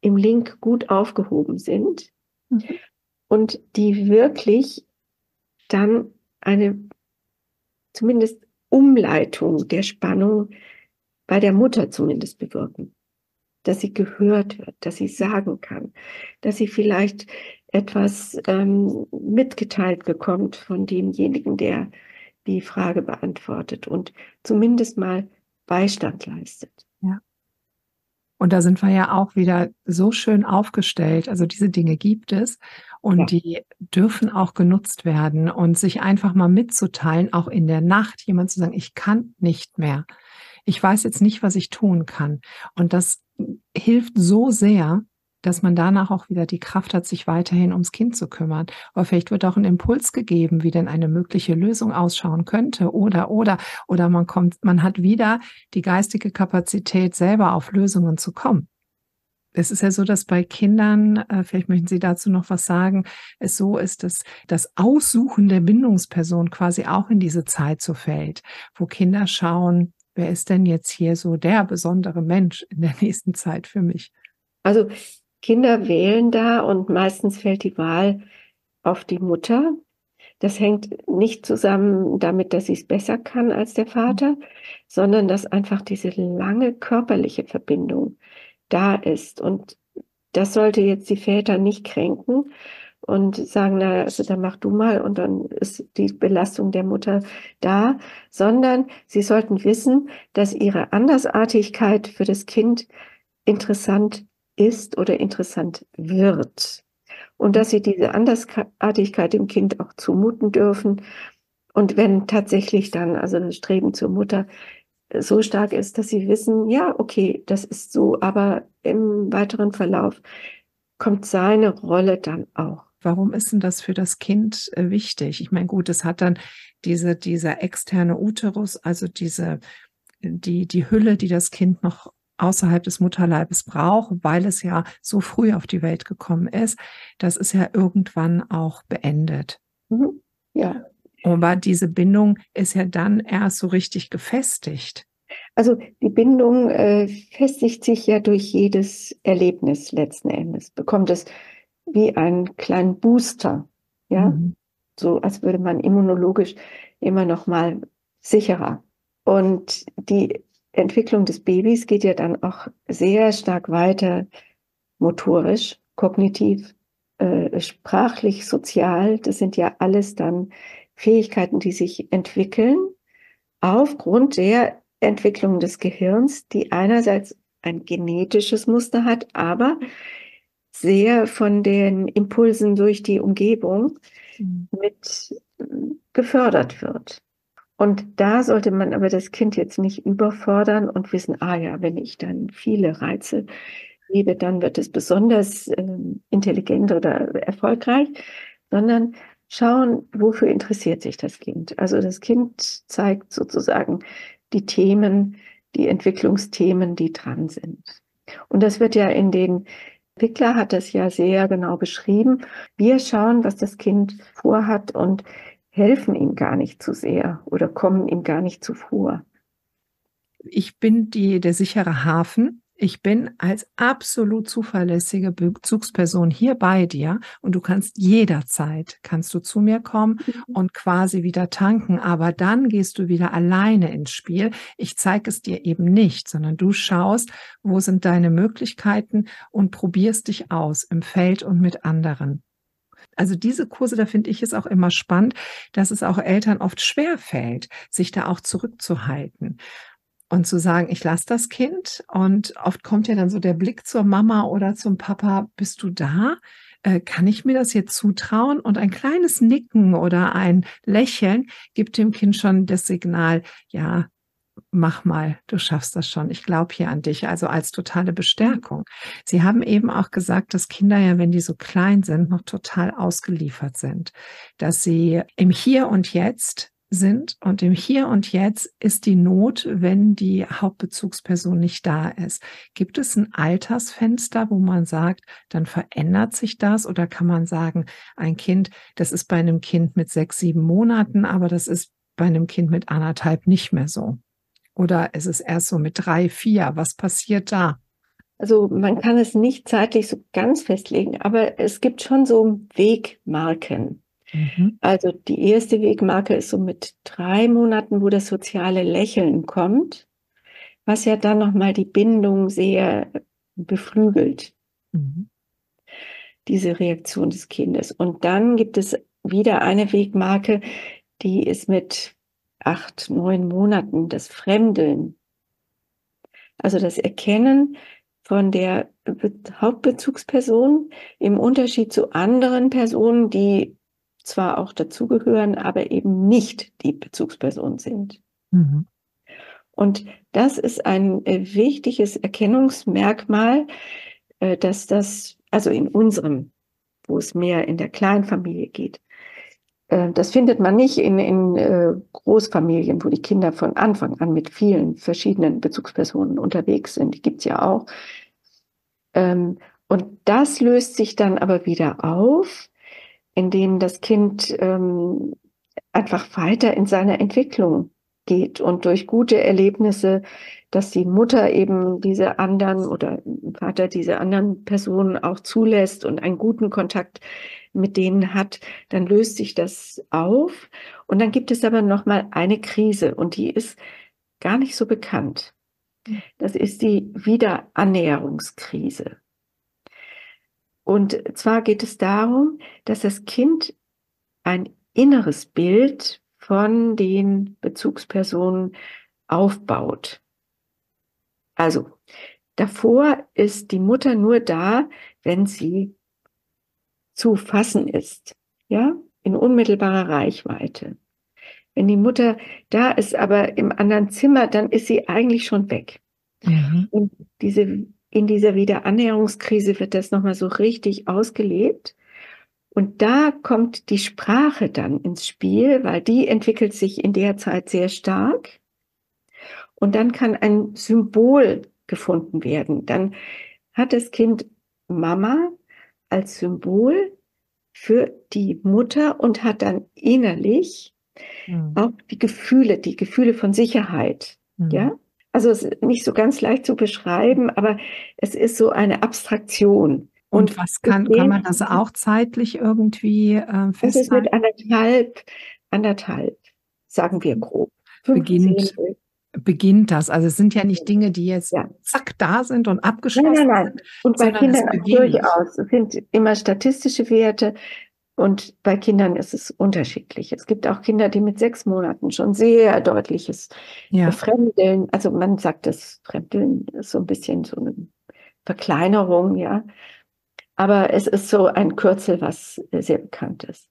im Link gut aufgehoben sind und die wirklich dann eine zumindest Umleitung der Spannung bei der Mutter zumindest bewirken. Dass sie gehört wird, dass sie sagen kann, dass sie vielleicht etwas ähm, mitgeteilt bekommt von demjenigen, der die Frage beantwortet und zumindest mal Beistand leistet. Ja. Und da sind wir ja auch wieder so schön aufgestellt. Also diese Dinge gibt es. Und ja. die dürfen auch genutzt werden und sich einfach mal mitzuteilen, auch in der Nacht jemand zu sagen, ich kann nicht mehr. Ich weiß jetzt nicht, was ich tun kann. Und das hilft so sehr, dass man danach auch wieder die Kraft hat, sich weiterhin ums Kind zu kümmern. Oder vielleicht wird auch ein Impuls gegeben, wie denn eine mögliche Lösung ausschauen könnte. Oder, oder, oder man kommt, man hat wieder die geistige Kapazität, selber auf Lösungen zu kommen. Es ist ja so, dass bei Kindern, äh, vielleicht möchten Sie dazu noch was sagen, es so ist, dass das Aussuchen der Bindungsperson quasi auch in diese Zeit so fällt, wo Kinder schauen, wer ist denn jetzt hier so der besondere Mensch in der nächsten Zeit für mich? Also Kinder wählen da und meistens fällt die Wahl auf die Mutter. Das hängt nicht zusammen damit, dass sie es besser kann als der Vater, sondern dass einfach diese lange körperliche Verbindung da ist. Und das sollte jetzt die Väter nicht kränken und sagen, na, also dann mach du mal und dann ist die Belastung der Mutter da, sondern sie sollten wissen, dass ihre Andersartigkeit für das Kind interessant ist oder interessant wird. Und dass sie diese Andersartigkeit dem Kind auch zumuten dürfen. Und wenn tatsächlich dann also das Streben zur Mutter so stark ist, dass sie wissen, ja, okay, das ist so, aber im weiteren Verlauf kommt seine Rolle dann auch. Warum ist denn das für das Kind äh, wichtig? Ich meine, gut, es hat dann diese, dieser externe Uterus, also diese, die, die Hülle, die das Kind noch außerhalb des Mutterleibes braucht, weil es ja so früh auf die Welt gekommen ist, das ist ja irgendwann auch beendet. Mhm. Ja. Aber diese Bindung ist ja dann erst so richtig gefestigt. Also die Bindung äh, festigt sich ja durch jedes Erlebnis letzten Endes, bekommt es wie einen kleinen Booster, ja, mhm. so als würde man immunologisch immer noch mal sicherer. Und die Entwicklung des Babys geht ja dann auch sehr stark weiter motorisch, kognitiv, äh, sprachlich, sozial. Das sind ja alles dann Fähigkeiten, die sich entwickeln aufgrund der Entwicklung des Gehirns, die einerseits ein genetisches Muster hat, aber sehr von den Impulsen durch die Umgebung mhm. mit gefördert wird. Und da sollte man aber das Kind jetzt nicht überfordern und wissen, ah ja, wenn ich dann viele Reize gebe, dann wird es besonders äh, intelligent oder erfolgreich, sondern schauen, wofür interessiert sich das Kind. Also das Kind zeigt sozusagen die Themen, die Entwicklungsthemen, die dran sind. Und das wird ja in den Entwickler hat das ja sehr genau beschrieben. Wir schauen, was das Kind vorhat und helfen ihm gar nicht zu sehr oder kommen ihm gar nicht zuvor. Ich bin die, der sichere Hafen. Ich bin als absolut zuverlässige Bezugsperson hier bei dir und du kannst jederzeit, kannst du zu mir kommen mhm. und quasi wieder tanken, aber dann gehst du wieder alleine ins Spiel. Ich zeige es dir eben nicht, sondern du schaust, wo sind deine Möglichkeiten und probierst dich aus im Feld und mit anderen. Also diese Kurse, da finde ich es auch immer spannend, dass es auch Eltern oft schwer fällt, sich da auch zurückzuhalten und zu sagen, ich lasse das Kind. Und oft kommt ja dann so der Blick zur Mama oder zum Papa, bist du da? Äh, kann ich mir das jetzt zutrauen? Und ein kleines Nicken oder ein Lächeln gibt dem Kind schon das Signal, ja, mach mal, du schaffst das schon. Ich glaube hier an dich, also als totale Bestärkung. Sie haben eben auch gesagt, dass Kinder ja, wenn die so klein sind, noch total ausgeliefert sind, dass sie im Hier und Jetzt sind und im Hier und Jetzt ist die Not, wenn die Hauptbezugsperson nicht da ist. Gibt es ein Altersfenster, wo man sagt, dann verändert sich das oder kann man sagen, ein Kind, das ist bei einem Kind mit sechs, sieben Monaten, aber das ist bei einem Kind mit anderthalb nicht mehr so? Oder ist es erst so mit drei, vier? Was passiert da? Also man kann es nicht zeitlich so ganz festlegen, aber es gibt schon so Wegmarken. Mhm. Also die erste Wegmarke ist so mit drei Monaten, wo das soziale Lächeln kommt, was ja dann nochmal die Bindung sehr beflügelt. Mhm. Diese Reaktion des Kindes. Und dann gibt es wieder eine Wegmarke, die ist mit acht, neun Monaten das Fremdeln, also das Erkennen von der Hauptbezugsperson im Unterschied zu anderen Personen, die zwar auch dazugehören, aber eben nicht die Bezugsperson sind. Mhm. Und das ist ein äh, wichtiges Erkennungsmerkmal, äh, dass das, also in unserem, wo es mehr in der Kleinfamilie geht, das findet man nicht in, in Großfamilien, wo die Kinder von Anfang an mit vielen verschiedenen Bezugspersonen unterwegs sind. Die gibt's ja auch. Ähm, und das löst sich dann aber wieder auf, indem das Kind ähm, einfach weiter in seiner Entwicklung geht und durch gute Erlebnisse, dass die Mutter eben diese anderen oder Vater diese anderen Personen auch zulässt und einen guten Kontakt mit denen hat, dann löst sich das auf und dann gibt es aber noch mal eine Krise und die ist gar nicht so bekannt. Das ist die Wiederannäherungskrise. Und zwar geht es darum, dass das Kind ein inneres Bild von den Bezugspersonen aufbaut. Also davor ist die Mutter nur da, wenn sie zu fassen ist, ja, in unmittelbarer Reichweite. Wenn die Mutter da ist, aber im anderen Zimmer, dann ist sie eigentlich schon weg. Mhm. Und diese, in dieser Wiederannäherungskrise wird das nochmal so richtig ausgelebt. Und da kommt die Sprache dann ins Spiel, weil die entwickelt sich in der Zeit sehr stark. Und dann kann ein Symbol gefunden werden. Dann hat das Kind Mama als Symbol für die Mutter und hat dann innerlich mhm. auch die Gefühle, die Gefühle von Sicherheit. Mhm. Ja, also es ist nicht so ganz leicht zu beschreiben, aber es ist so eine Abstraktion. Und, und was kann, kann man das auch zeitlich irgendwie äh, festhalten? Das ist mit anderthalb, anderthalb, sagen wir grob. Beginnt, beginnt das. Also es sind ja nicht Dinge, die jetzt ja. zack da sind und abgeschlossen nein, nein, nein. Und bei Kindern auch durchaus. Es sind immer statistische Werte. Und bei Kindern ist es unterschiedlich. Es gibt auch Kinder, die mit sechs Monaten schon sehr deutliches ja. Fremdeln, also man sagt das Fremdeln ist so ein bisschen so eine Verkleinerung, ja. Aber es ist so ein Kürzel, was sehr bekannt ist.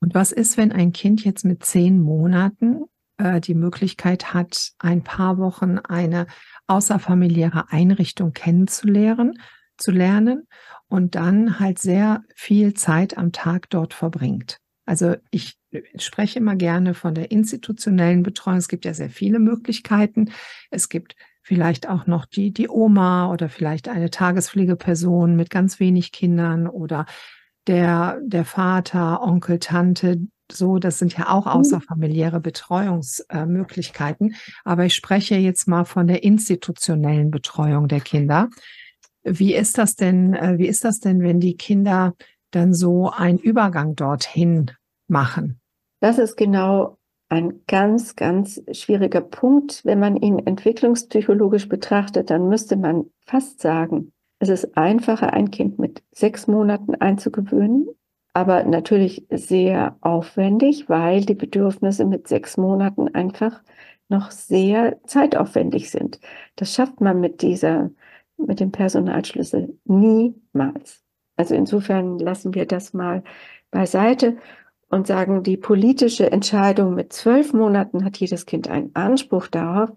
Und was ist, wenn ein Kind jetzt mit zehn Monaten äh, die Möglichkeit hat, ein paar Wochen eine außerfamiliäre Einrichtung kennenzulernen, zu lernen und dann halt sehr viel Zeit am Tag dort verbringt? Also ich spreche immer gerne von der institutionellen Betreuung. Es gibt ja sehr viele Möglichkeiten. Es gibt vielleicht auch noch die, die Oma oder vielleicht eine Tagespflegeperson mit ganz wenig Kindern oder der, der Vater, Onkel, Tante, so, das sind ja auch mhm. außerfamiliäre Betreuungsmöglichkeiten. Aber ich spreche jetzt mal von der institutionellen Betreuung der Kinder. Wie ist das denn, äh, wie ist das denn, wenn die Kinder dann so einen Übergang dorthin machen? Das ist genau ein ganz, ganz schwieriger Punkt. Wenn man ihn entwicklungspsychologisch betrachtet, dann müsste man fast sagen, es ist einfacher, ein Kind mit sechs Monaten einzugewöhnen, aber natürlich sehr aufwendig, weil die Bedürfnisse mit sechs Monaten einfach noch sehr zeitaufwendig sind. Das schafft man mit dieser, mit dem Personalschlüssel niemals. Also insofern lassen wir das mal beiseite und sagen, die politische Entscheidung mit zwölf Monaten hat jedes Kind einen Anspruch darauf,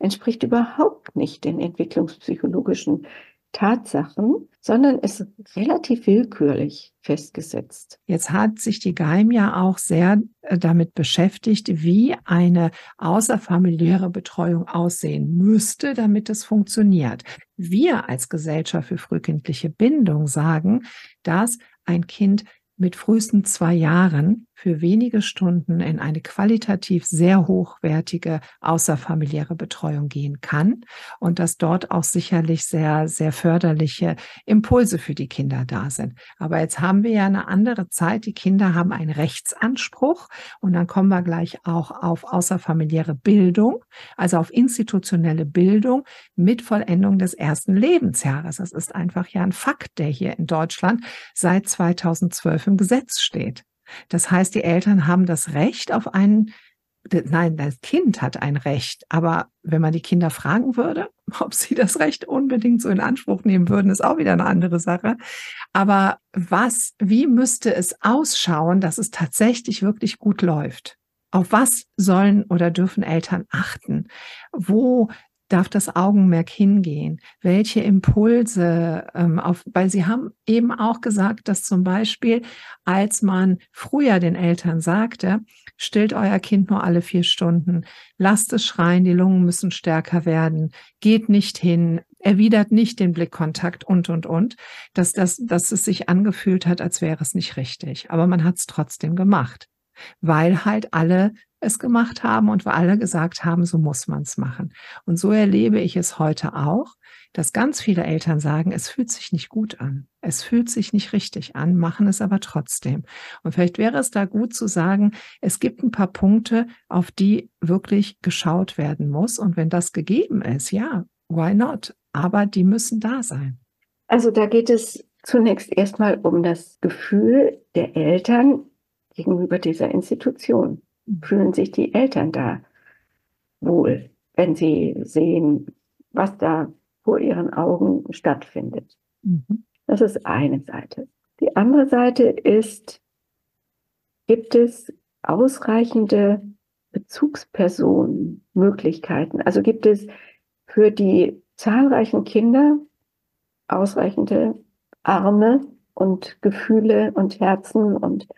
entspricht überhaupt nicht den entwicklungspsychologischen Tatsachen, sondern ist relativ willkürlich festgesetzt. Jetzt hat sich die GEIM ja auch sehr äh, damit beschäftigt, wie eine außerfamiliäre Betreuung aussehen müsste, damit es funktioniert. Wir als Gesellschaft für frühkindliche Bindung sagen, dass ein Kind mit frühestens zwei Jahren für wenige Stunden in eine qualitativ sehr hochwertige außerfamiliäre Betreuung gehen kann und dass dort auch sicherlich sehr, sehr förderliche Impulse für die Kinder da sind. Aber jetzt haben wir ja eine andere Zeit. Die Kinder haben einen Rechtsanspruch und dann kommen wir gleich auch auf außerfamiliäre Bildung, also auf institutionelle Bildung mit Vollendung des ersten Lebensjahres. Das ist einfach ja ein Fakt, der hier in Deutschland seit 2012 im Gesetz steht. Das heißt, die Eltern haben das Recht auf einen, nein, das Kind hat ein Recht, aber wenn man die Kinder fragen würde, Ob sie das Recht unbedingt so in Anspruch nehmen würden, ist auch wieder eine andere Sache. Aber was, wie müsste es ausschauen, dass es tatsächlich wirklich gut läuft? Auf was sollen oder dürfen Eltern achten? Wo darf das Augenmerk hingehen? Welche Impulse ähm, auf, weil Sie haben eben auch gesagt, dass zum Beispiel, als man früher den Eltern sagte, stillt euer Kind nur alle vier Stunden, lasst es schreien, die Lungen müssen stärker werden, geht nicht hin, erwidert nicht den Blickkontakt und, und, und, dass, das, dass es sich angefühlt hat, als wäre es nicht richtig. Aber man hat es trotzdem gemacht, weil halt alle es gemacht haben und wir alle gesagt haben, so muss man es machen. Und so erlebe ich es heute auch, dass ganz viele Eltern sagen, es fühlt sich nicht gut an. Es fühlt sich nicht richtig an, machen es aber trotzdem. Und vielleicht wäre es da gut zu sagen, es gibt ein paar Punkte, auf die wirklich geschaut werden muss. Und wenn das gegeben ist, ja, why not? Aber die müssen da sein. Also da geht es zunächst erstmal um das Gefühl der Eltern gegenüber dieser Institution fühlen sich die Eltern da wohl, wenn sie sehen, was da vor ihren Augen stattfindet. Mhm. Das ist eine Seite. Die andere Seite ist, gibt es ausreichende Bezugspersonen, Möglichkeiten? Also gibt es für die zahlreichen Kinder ausreichende Arme und Gefühle und Herzen und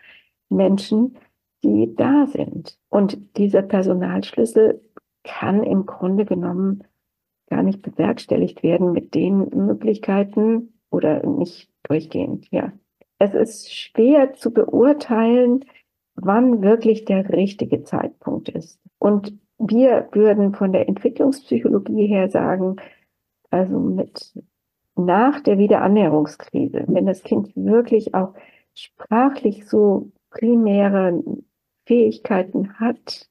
Menschen, die da sind. Und dieser Personalschlüssel kann im Grunde genommen gar nicht bewerkstelligt werden mit den Möglichkeiten oder nicht durchgehend, ja. Es ist schwer zu beurteilen, wann wirklich der richtige Zeitpunkt ist. Und wir würden von der Entwicklungspsychologie her sagen, also mit nach der Wiederannäherungskrise, wenn das Kind wirklich auch sprachlich so primäre Fähigkeiten hat,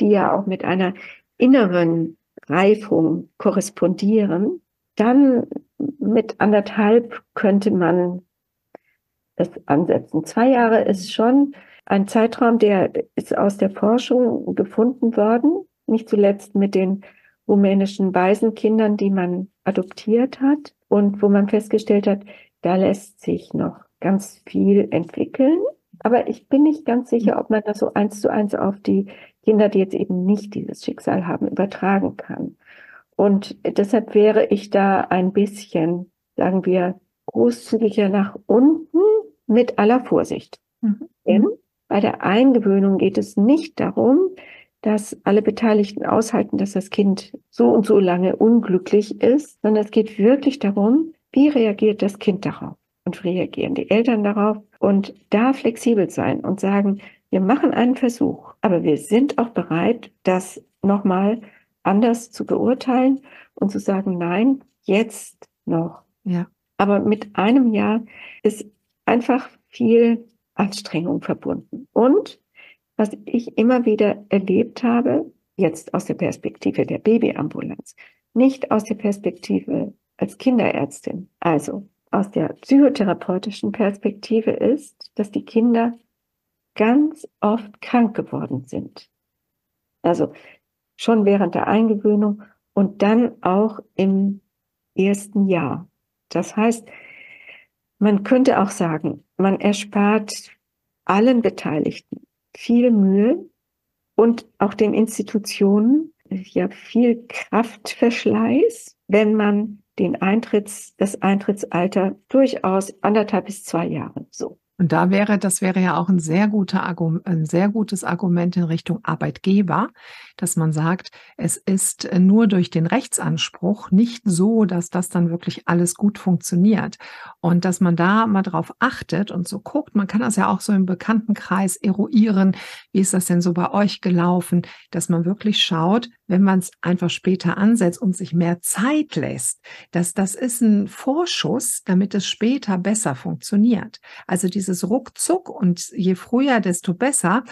die ja auch mit einer inneren Reifung korrespondieren, dann mit anderthalb könnte man das ansetzen. Zwei Jahre ist schon ein Zeitraum, der ist aus der Forschung gefunden worden, nicht zuletzt mit den rumänischen Waisenkindern, die man adoptiert hat und wo man festgestellt hat, da lässt sich noch ganz viel entwickeln. Aber ich bin nicht ganz sicher, ob man das so eins zu eins auf die Kinder, die jetzt eben nicht dieses Schicksal haben, übertragen kann. Und deshalb wäre ich da ein bisschen, sagen wir, großzügiger nach unten mit aller Vorsicht. Mhm. Denn bei der Eingewöhnung geht es nicht darum, dass alle Beteiligten aushalten, dass das Kind so und so lange unglücklich ist, sondern es geht wirklich darum, wie reagiert das Kind darauf und reagieren die Eltern darauf und da flexibel sein und sagen, wir machen einen Versuch, aber wir sind auch bereit, das nochmal anders zu beurteilen und zu sagen, nein, jetzt noch. Ja. Aber mit einem Jahr ist einfach viel Anstrengung verbunden. Und was ich immer wieder erlebt habe, jetzt aus der Perspektive der Babyambulanz, nicht aus der Perspektive als Kinderärztin. Also aus der psychotherapeutischen Perspektive ist, dass die Kinder ganz oft krank geworden sind. Also schon während der Eingewöhnung und dann auch im ersten Jahr. Das heißt, man könnte auch sagen, man erspart allen Beteiligten viel Mühe und auch den Institutionen ja viel Kraftverschleiß, wenn man den Eintritts, das Eintrittsalter durchaus anderthalb bis zwei Jahre. So. Und da wäre, das wäre ja auch ein sehr guter Argument, ein sehr gutes Argument in Richtung Arbeitgeber, dass man sagt, es ist nur durch den Rechtsanspruch nicht so, dass das dann wirklich alles gut funktioniert. Und dass man da mal drauf achtet und so guckt, man kann das ja auch so im Bekanntenkreis eruieren. Wie ist das denn so bei euch gelaufen? Dass man wirklich schaut, wenn man es einfach später ansetzt und sich mehr Zeit lässt, dass das ist ein Vorschuss, damit es später besser funktioniert. Also dieses Ruckzuck und je früher, desto besser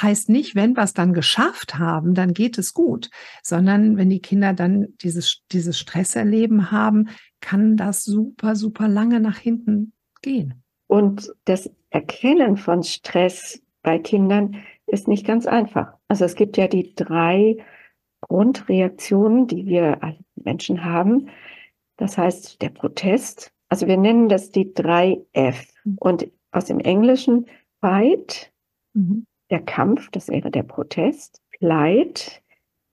heißt nicht, wenn wir es dann geschafft haben, dann geht es gut, sondern wenn die Kinder dann dieses, dieses Stresserleben haben, kann das super, super lange nach hinten gehen. Und das Erkennen von Stress bei Kindern ist nicht ganz einfach. Also es gibt ja die drei Grundreaktionen, die wir Menschen haben. Das heißt, der Protest, also wir nennen das die drei F. Mhm. Und aus dem Englischen Fight, mhm. der Kampf, das wäre der Protest. Flight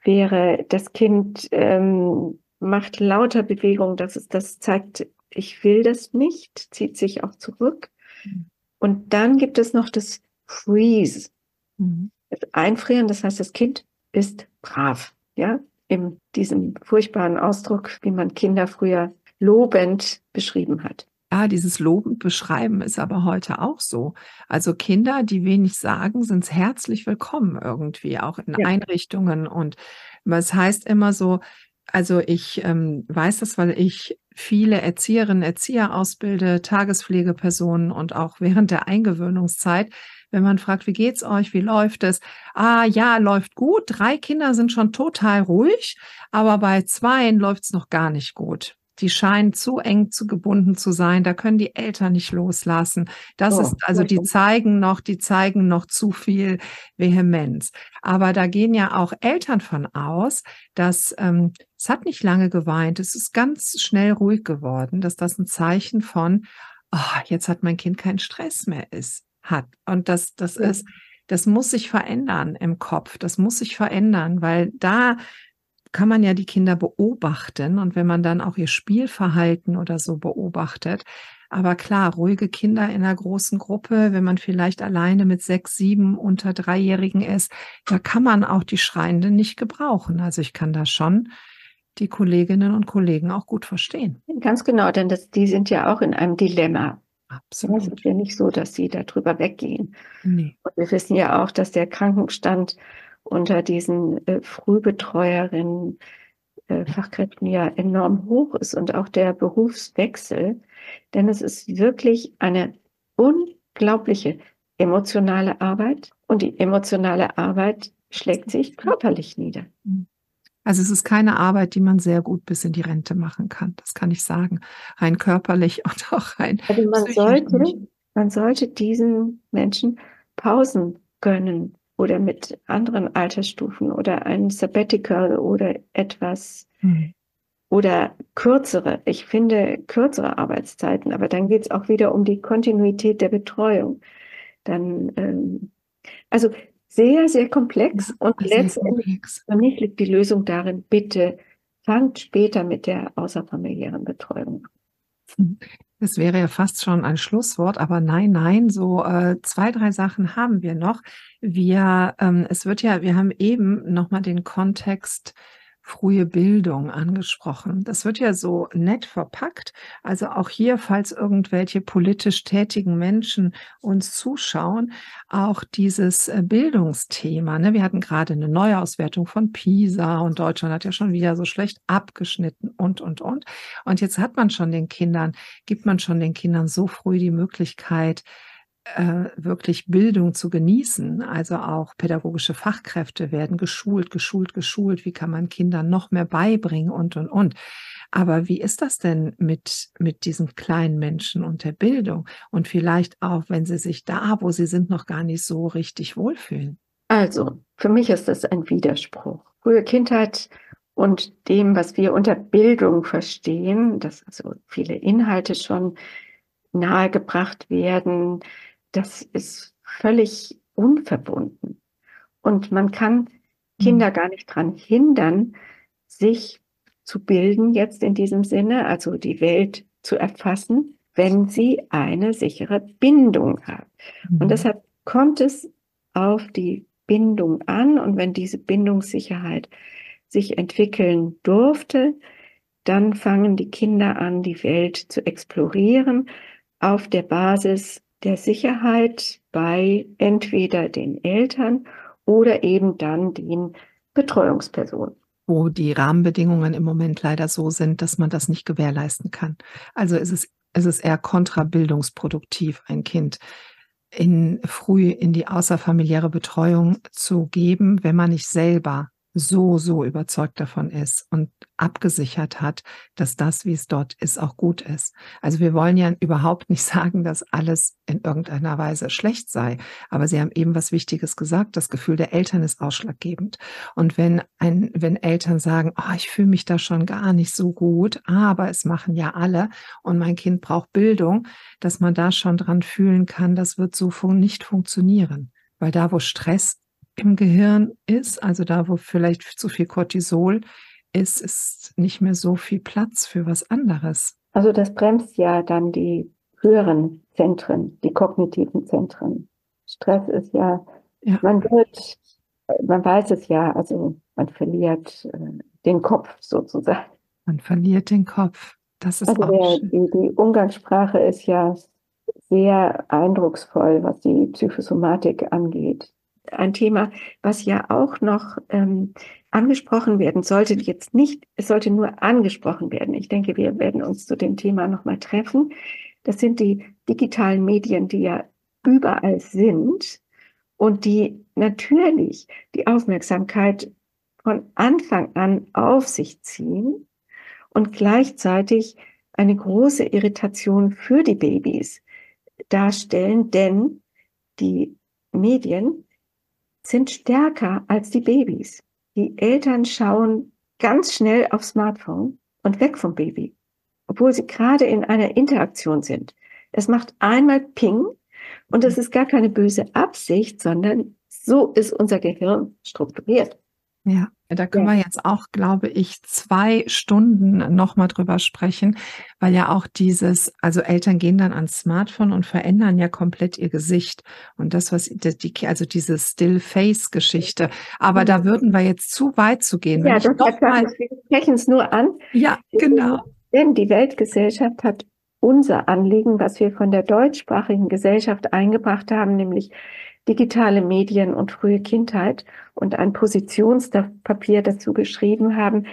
wäre, das Kind ähm, macht lauter Bewegungen, das, ist, das zeigt, ich will das nicht, zieht sich auch zurück. Mhm. Und dann gibt es noch das Freeze. Mhm. Das Einfrieren, das heißt, das Kind ist brav. Ja, in diesem furchtbaren Ausdruck, wie man Kinder früher lobend beschrieben hat. Ja, dieses lobend beschreiben ist aber heute auch so. Also Kinder, die wenig sagen, sind herzlich willkommen irgendwie, auch in ja. Einrichtungen. Und es heißt immer so, also ich ähm, weiß das, weil ich viele Erzieherinnen, Erzieher ausbilde, Tagespflegepersonen und auch während der Eingewöhnungszeit. Wenn man fragt, wie geht's euch, wie läuft es? Ah, ja, läuft gut. Drei Kinder sind schon total ruhig, aber bei zweien läuft's noch gar nicht gut die scheinen zu eng zu gebunden zu sein. Da können die Eltern nicht loslassen. Das oh, ist, also die zeigen noch, die zeigen noch zu viel Vehemenz. Aber da gehen ja auch Eltern von aus, dass ähm, es hat nicht lange geweint, es ist ganz schnell ruhig geworden, dass das ein Zeichen von, oh, jetzt hat mein Kind keinen Stress mehr ist, hat. Und das, das ist, das muss sich verändern im Kopf. Das muss sich verändern, weil da kann man ja die Kinder beobachten und wenn man dann auch ihr Spielverhalten oder so beobachtet. Aber klar, ruhige Kinder in einer großen Gruppe, wenn man vielleicht alleine mit sechs, sieben unter Dreijährigen ist, da kann man auch die Schreienden nicht gebrauchen. Also ich kann da schon die Kolleginnen und Kollegen auch gut verstehen. Ganz genau, denn das, die sind ja auch in einem Dilemma. Absolut. Es ist ja nicht so, dass sie darüber weggehen. Nee. Und wir wissen ja auch, dass der Krankenstand unter diesen äh, Frühbetreuerinnen, äh, Fachkräften ja enorm hoch ist und auch der Berufswechsel. Denn es ist wirklich eine unglaubliche emotionale Arbeit und die emotionale Arbeit schlägt sich körperlich nieder. Also es ist keine Arbeit, die man sehr gut bis in die Rente machen kann. Das kann ich sagen. Rein körperlich und auch rein. Also man sollte, man sollte diesen Menschen Pausen gönnen oder mit anderen Altersstufen oder ein Sabbatical oder etwas mhm. oder kürzere. Ich finde kürzere Arbeitszeiten, aber dann geht es auch wieder um die Kontinuität der Betreuung. Dann, ähm, also sehr, sehr komplex ja, und letztendlich für mich liegt die Lösung darin, bitte fangt später mit der außerfamiliären Betreuung an. Das wäre ja fast schon ein Schlusswort, aber nein, nein, so äh, zwei, drei Sachen haben wir noch. Wir, ähm, es wird ja, wir haben eben nochmal den Kontext frühe Bildung angesprochen. Das wird ja so nett verpackt. Also auch hier, falls irgendwelche politisch tätigen Menschen uns zuschauen, auch dieses äh, Bildungsthema. Ne? Wir hatten gerade eine Neuauswertung von PISA und Deutschland hat ja schon wieder so schlecht abgeschnitten und, und, und. Und jetzt hat man schon den Kindern, gibt man schon den Kindern so früh die Möglichkeit, äh, wirklich Bildung zu genießen. Also auch pädagogische Fachkräfte werden geschult, geschult, geschult. Wie kann man Kindern noch mehr beibringen und, und, und. Aber wie ist das denn mit, mit diesen kleinen Menschen und der Bildung? Und vielleicht auch, wenn sie sich da, wo sie sind, noch gar nicht so richtig wohlfühlen? Also, für mich ist das ein Widerspruch. Frühe Kindheit und dem, was wir unter Bildung verstehen, dass also viele Inhalte schon nahegebracht werden, das ist völlig unverbunden. Und man kann Kinder mhm. gar nicht daran hindern, sich zu bilden jetzt in diesem Sinne, also die Welt zu erfassen, wenn sie eine sichere Bindung haben. Und mhm. deshalb kommt es auf die Bindung an. Und wenn diese Bindungssicherheit sich entwickeln durfte, dann fangen die Kinder an, die Welt zu explorieren auf der Basis der Sicherheit bei entweder den Eltern oder eben dann den Betreuungspersonen. Wo die Rahmenbedingungen im Moment leider so sind, dass man das nicht gewährleisten kann. Also ist es, ist es eher kontrabildungsproduktiv, ein Kind in früh in die außerfamiliäre Betreuung zu geben, wenn man nicht selber so, so überzeugt davon ist und abgesichert hat, dass das, wie es dort ist, auch gut ist. Also wir wollen ja überhaupt nicht sagen, dass alles in irgendeiner Weise schlecht sei. Aber Sie haben eben was Wichtiges gesagt. Das Gefühl der Eltern ist ausschlaggebend. Und wenn ein, wenn Eltern sagen, oh, ich fühle mich da schon gar nicht so gut, aber es machen ja alle und mein Kind braucht Bildung, dass man da schon dran fühlen kann, das wird so nicht funktionieren. Weil da, wo Stress im Gehirn ist, also da, wo vielleicht zu viel Cortisol ist, ist nicht mehr so viel Platz für was anderes. Also das bremst ja dann die höheren Zentren, die kognitiven Zentren. Stress ist ja, ja. man wird, man weiß es ja, also man verliert äh, den Kopf sozusagen. Man verliert den Kopf. Das ist also der, die, die Umgangssprache ist ja sehr eindrucksvoll, was die Psychosomatik angeht ein Thema, was ja auch noch ähm, angesprochen werden sollte, jetzt nicht, es sollte nur angesprochen werden. Ich denke, wir werden uns zu dem Thema nochmal treffen. Das sind die digitalen Medien, die ja überall sind und die natürlich die Aufmerksamkeit von Anfang an auf sich ziehen und gleichzeitig eine große Irritation für die Babys darstellen, denn die Medien sind stärker als die Babys. Die Eltern schauen ganz schnell aufs Smartphone und weg vom Baby, obwohl sie gerade in einer Interaktion sind. Es macht einmal Ping und das ist gar keine böse Absicht, sondern so ist unser Gehirn strukturiert. Ja, da können ja. wir jetzt auch, glaube ich, zwei Stunden nochmal drüber sprechen, weil ja auch dieses, also Eltern gehen dann ans Smartphone und verändern ja komplett ihr Gesicht. Und das, was, die, also diese Still-Face-Geschichte. Aber da würden wir jetzt zu weit zu gehen. Ja, das noch mal, wir sprechen es nur an. Ja, genau. Denn die Weltgesellschaft hat unser Anliegen, was wir von der deutschsprachigen Gesellschaft eingebracht haben, nämlich digitale Medien und frühe Kindheit und ein Positionspapier dazu geschrieben haben,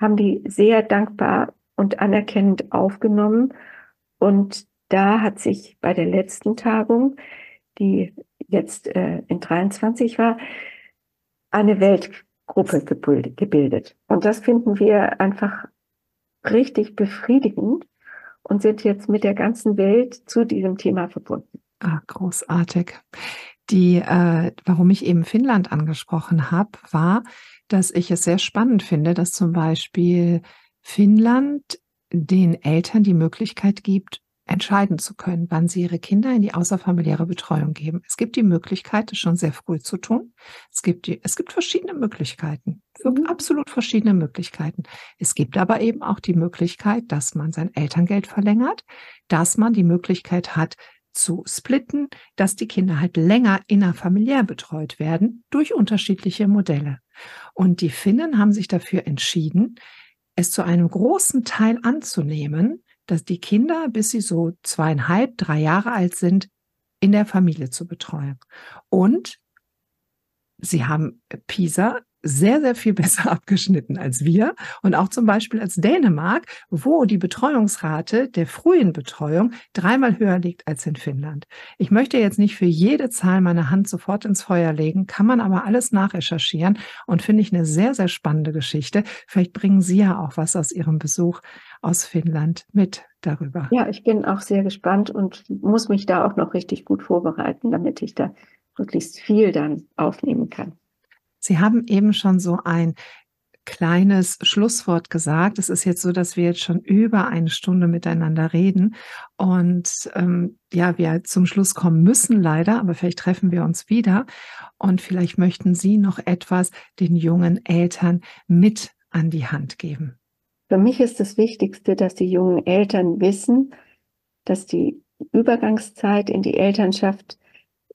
haben die sehr dankbar und anerkennend aufgenommen. Und da hat sich bei der letzten Tagung, die jetzt äh, in 23 war, eine Weltgruppe gebildet. Und das finden wir einfach richtig befriedigend und sind jetzt mit der ganzen Welt zu diesem Thema verbunden. Ah, großartig. Die, äh, warum ich eben Finnland angesprochen habe, war, dass ich es sehr spannend finde, dass zum Beispiel Finnland den Eltern die Möglichkeit gibt, entscheiden zu können, wann sie ihre Kinder in die außerfamiliäre Betreuung geben. Es gibt die Möglichkeit, das schon sehr früh zu tun. Es gibt die, es gibt verschiedene Möglichkeiten, mhm. absolut verschiedene Möglichkeiten. Es gibt aber eben auch die Möglichkeit, dass man sein Elterngeld verlängert, dass man die Möglichkeit hat, zu splitten, dass die Kinder halt länger innerfamiliär betreut werden durch unterschiedliche Modelle. Und die Finnen haben sich dafür entschieden, es zu einem großen Teil anzunehmen, dass die Kinder, bis sie so zweieinhalb, drei Jahre alt sind, in der Familie zu betreuen. Und sie haben PISA sehr, sehr viel besser abgeschnitten als wir und auch zum Beispiel als Dänemark, wo die Betreuungsrate der frühen Betreuung dreimal höher liegt als in Finnland. Ich möchte jetzt nicht für jede Zahl meine Hand sofort ins Feuer legen, kann man aber alles nachrecherchieren und finde ich eine sehr, sehr spannende Geschichte. Vielleicht bringen Sie ja auch was aus Ihrem Besuch aus Finnland mit darüber. Ja, ich bin auch sehr gespannt und muss mich da auch noch richtig gut vorbereiten, damit ich da möglichst viel dann aufnehmen kann. Sie haben eben schon so ein kleines Schlusswort gesagt. Es ist jetzt so, dass wir jetzt schon über eine Stunde miteinander reden und ähm, ja, wir zum Schluss kommen müssen leider, aber vielleicht treffen wir uns wieder und vielleicht möchten Sie noch etwas den jungen Eltern mit an die Hand geben. Für mich ist das Wichtigste, dass die jungen Eltern wissen, dass die Übergangszeit in die Elternschaft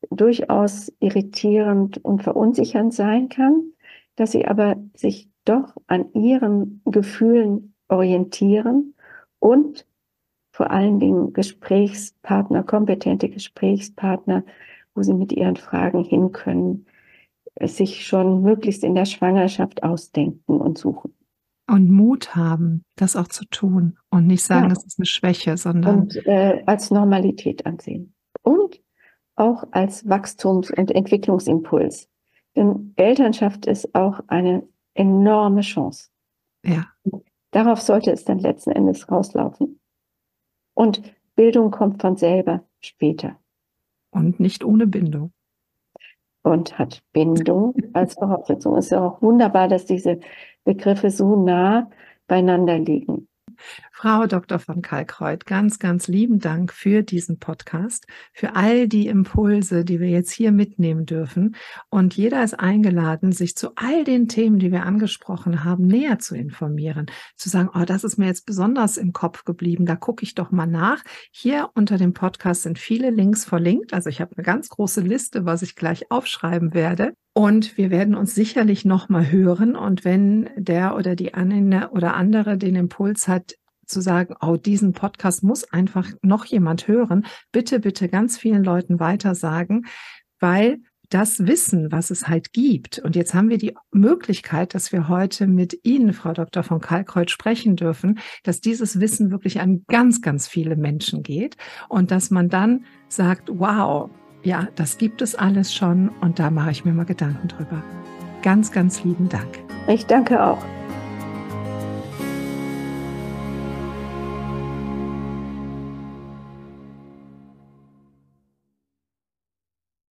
durchaus irritierend und verunsichernd sein kann, dass sie aber sich doch an ihren Gefühlen orientieren und vor allen Dingen Gesprächspartner, kompetente Gesprächspartner, wo sie mit ihren Fragen hin können, sich schon möglichst in der Schwangerschaft ausdenken und suchen. Und Mut haben, das auch zu tun und nicht sagen, ja. das ist eine Schwäche, sondern. Und äh, als Normalität ansehen. Und auch als Wachstums- und Entwicklungsimpuls. Denn Elternschaft ist auch eine enorme Chance. Ja. Darauf sollte es dann letzten Endes rauslaufen. Und Bildung kommt von selber später. Und nicht ohne Bindung. Und hat Bindung als Voraussetzung. Es ist ja auch wunderbar, dass diese Begriffe so nah beieinander liegen. Frau Dr. von Kalkreuth, ganz, ganz lieben Dank für diesen Podcast, für all die Impulse, die wir jetzt hier mitnehmen dürfen. Und jeder ist eingeladen, sich zu all den Themen, die wir angesprochen haben, näher zu informieren. Zu sagen, oh, das ist mir jetzt besonders im Kopf geblieben, da gucke ich doch mal nach. Hier unter dem Podcast sind viele Links verlinkt. Also ich habe eine ganz große Liste, was ich gleich aufschreiben werde. Und wir werden uns sicherlich noch mal hören. Und wenn der oder die eine oder andere den Impuls hat, zu sagen, oh, diesen Podcast muss einfach noch jemand hören, bitte, bitte ganz vielen Leuten weiter sagen, weil das Wissen, was es halt gibt, und jetzt haben wir die Möglichkeit, dass wir heute mit Ihnen, Frau Dr. von Kalkreuth, sprechen dürfen, dass dieses Wissen wirklich an ganz, ganz viele Menschen geht und dass man dann sagt, wow, ja, das gibt es alles schon und da mache ich mir mal Gedanken drüber. Ganz, ganz lieben Dank. Ich danke auch.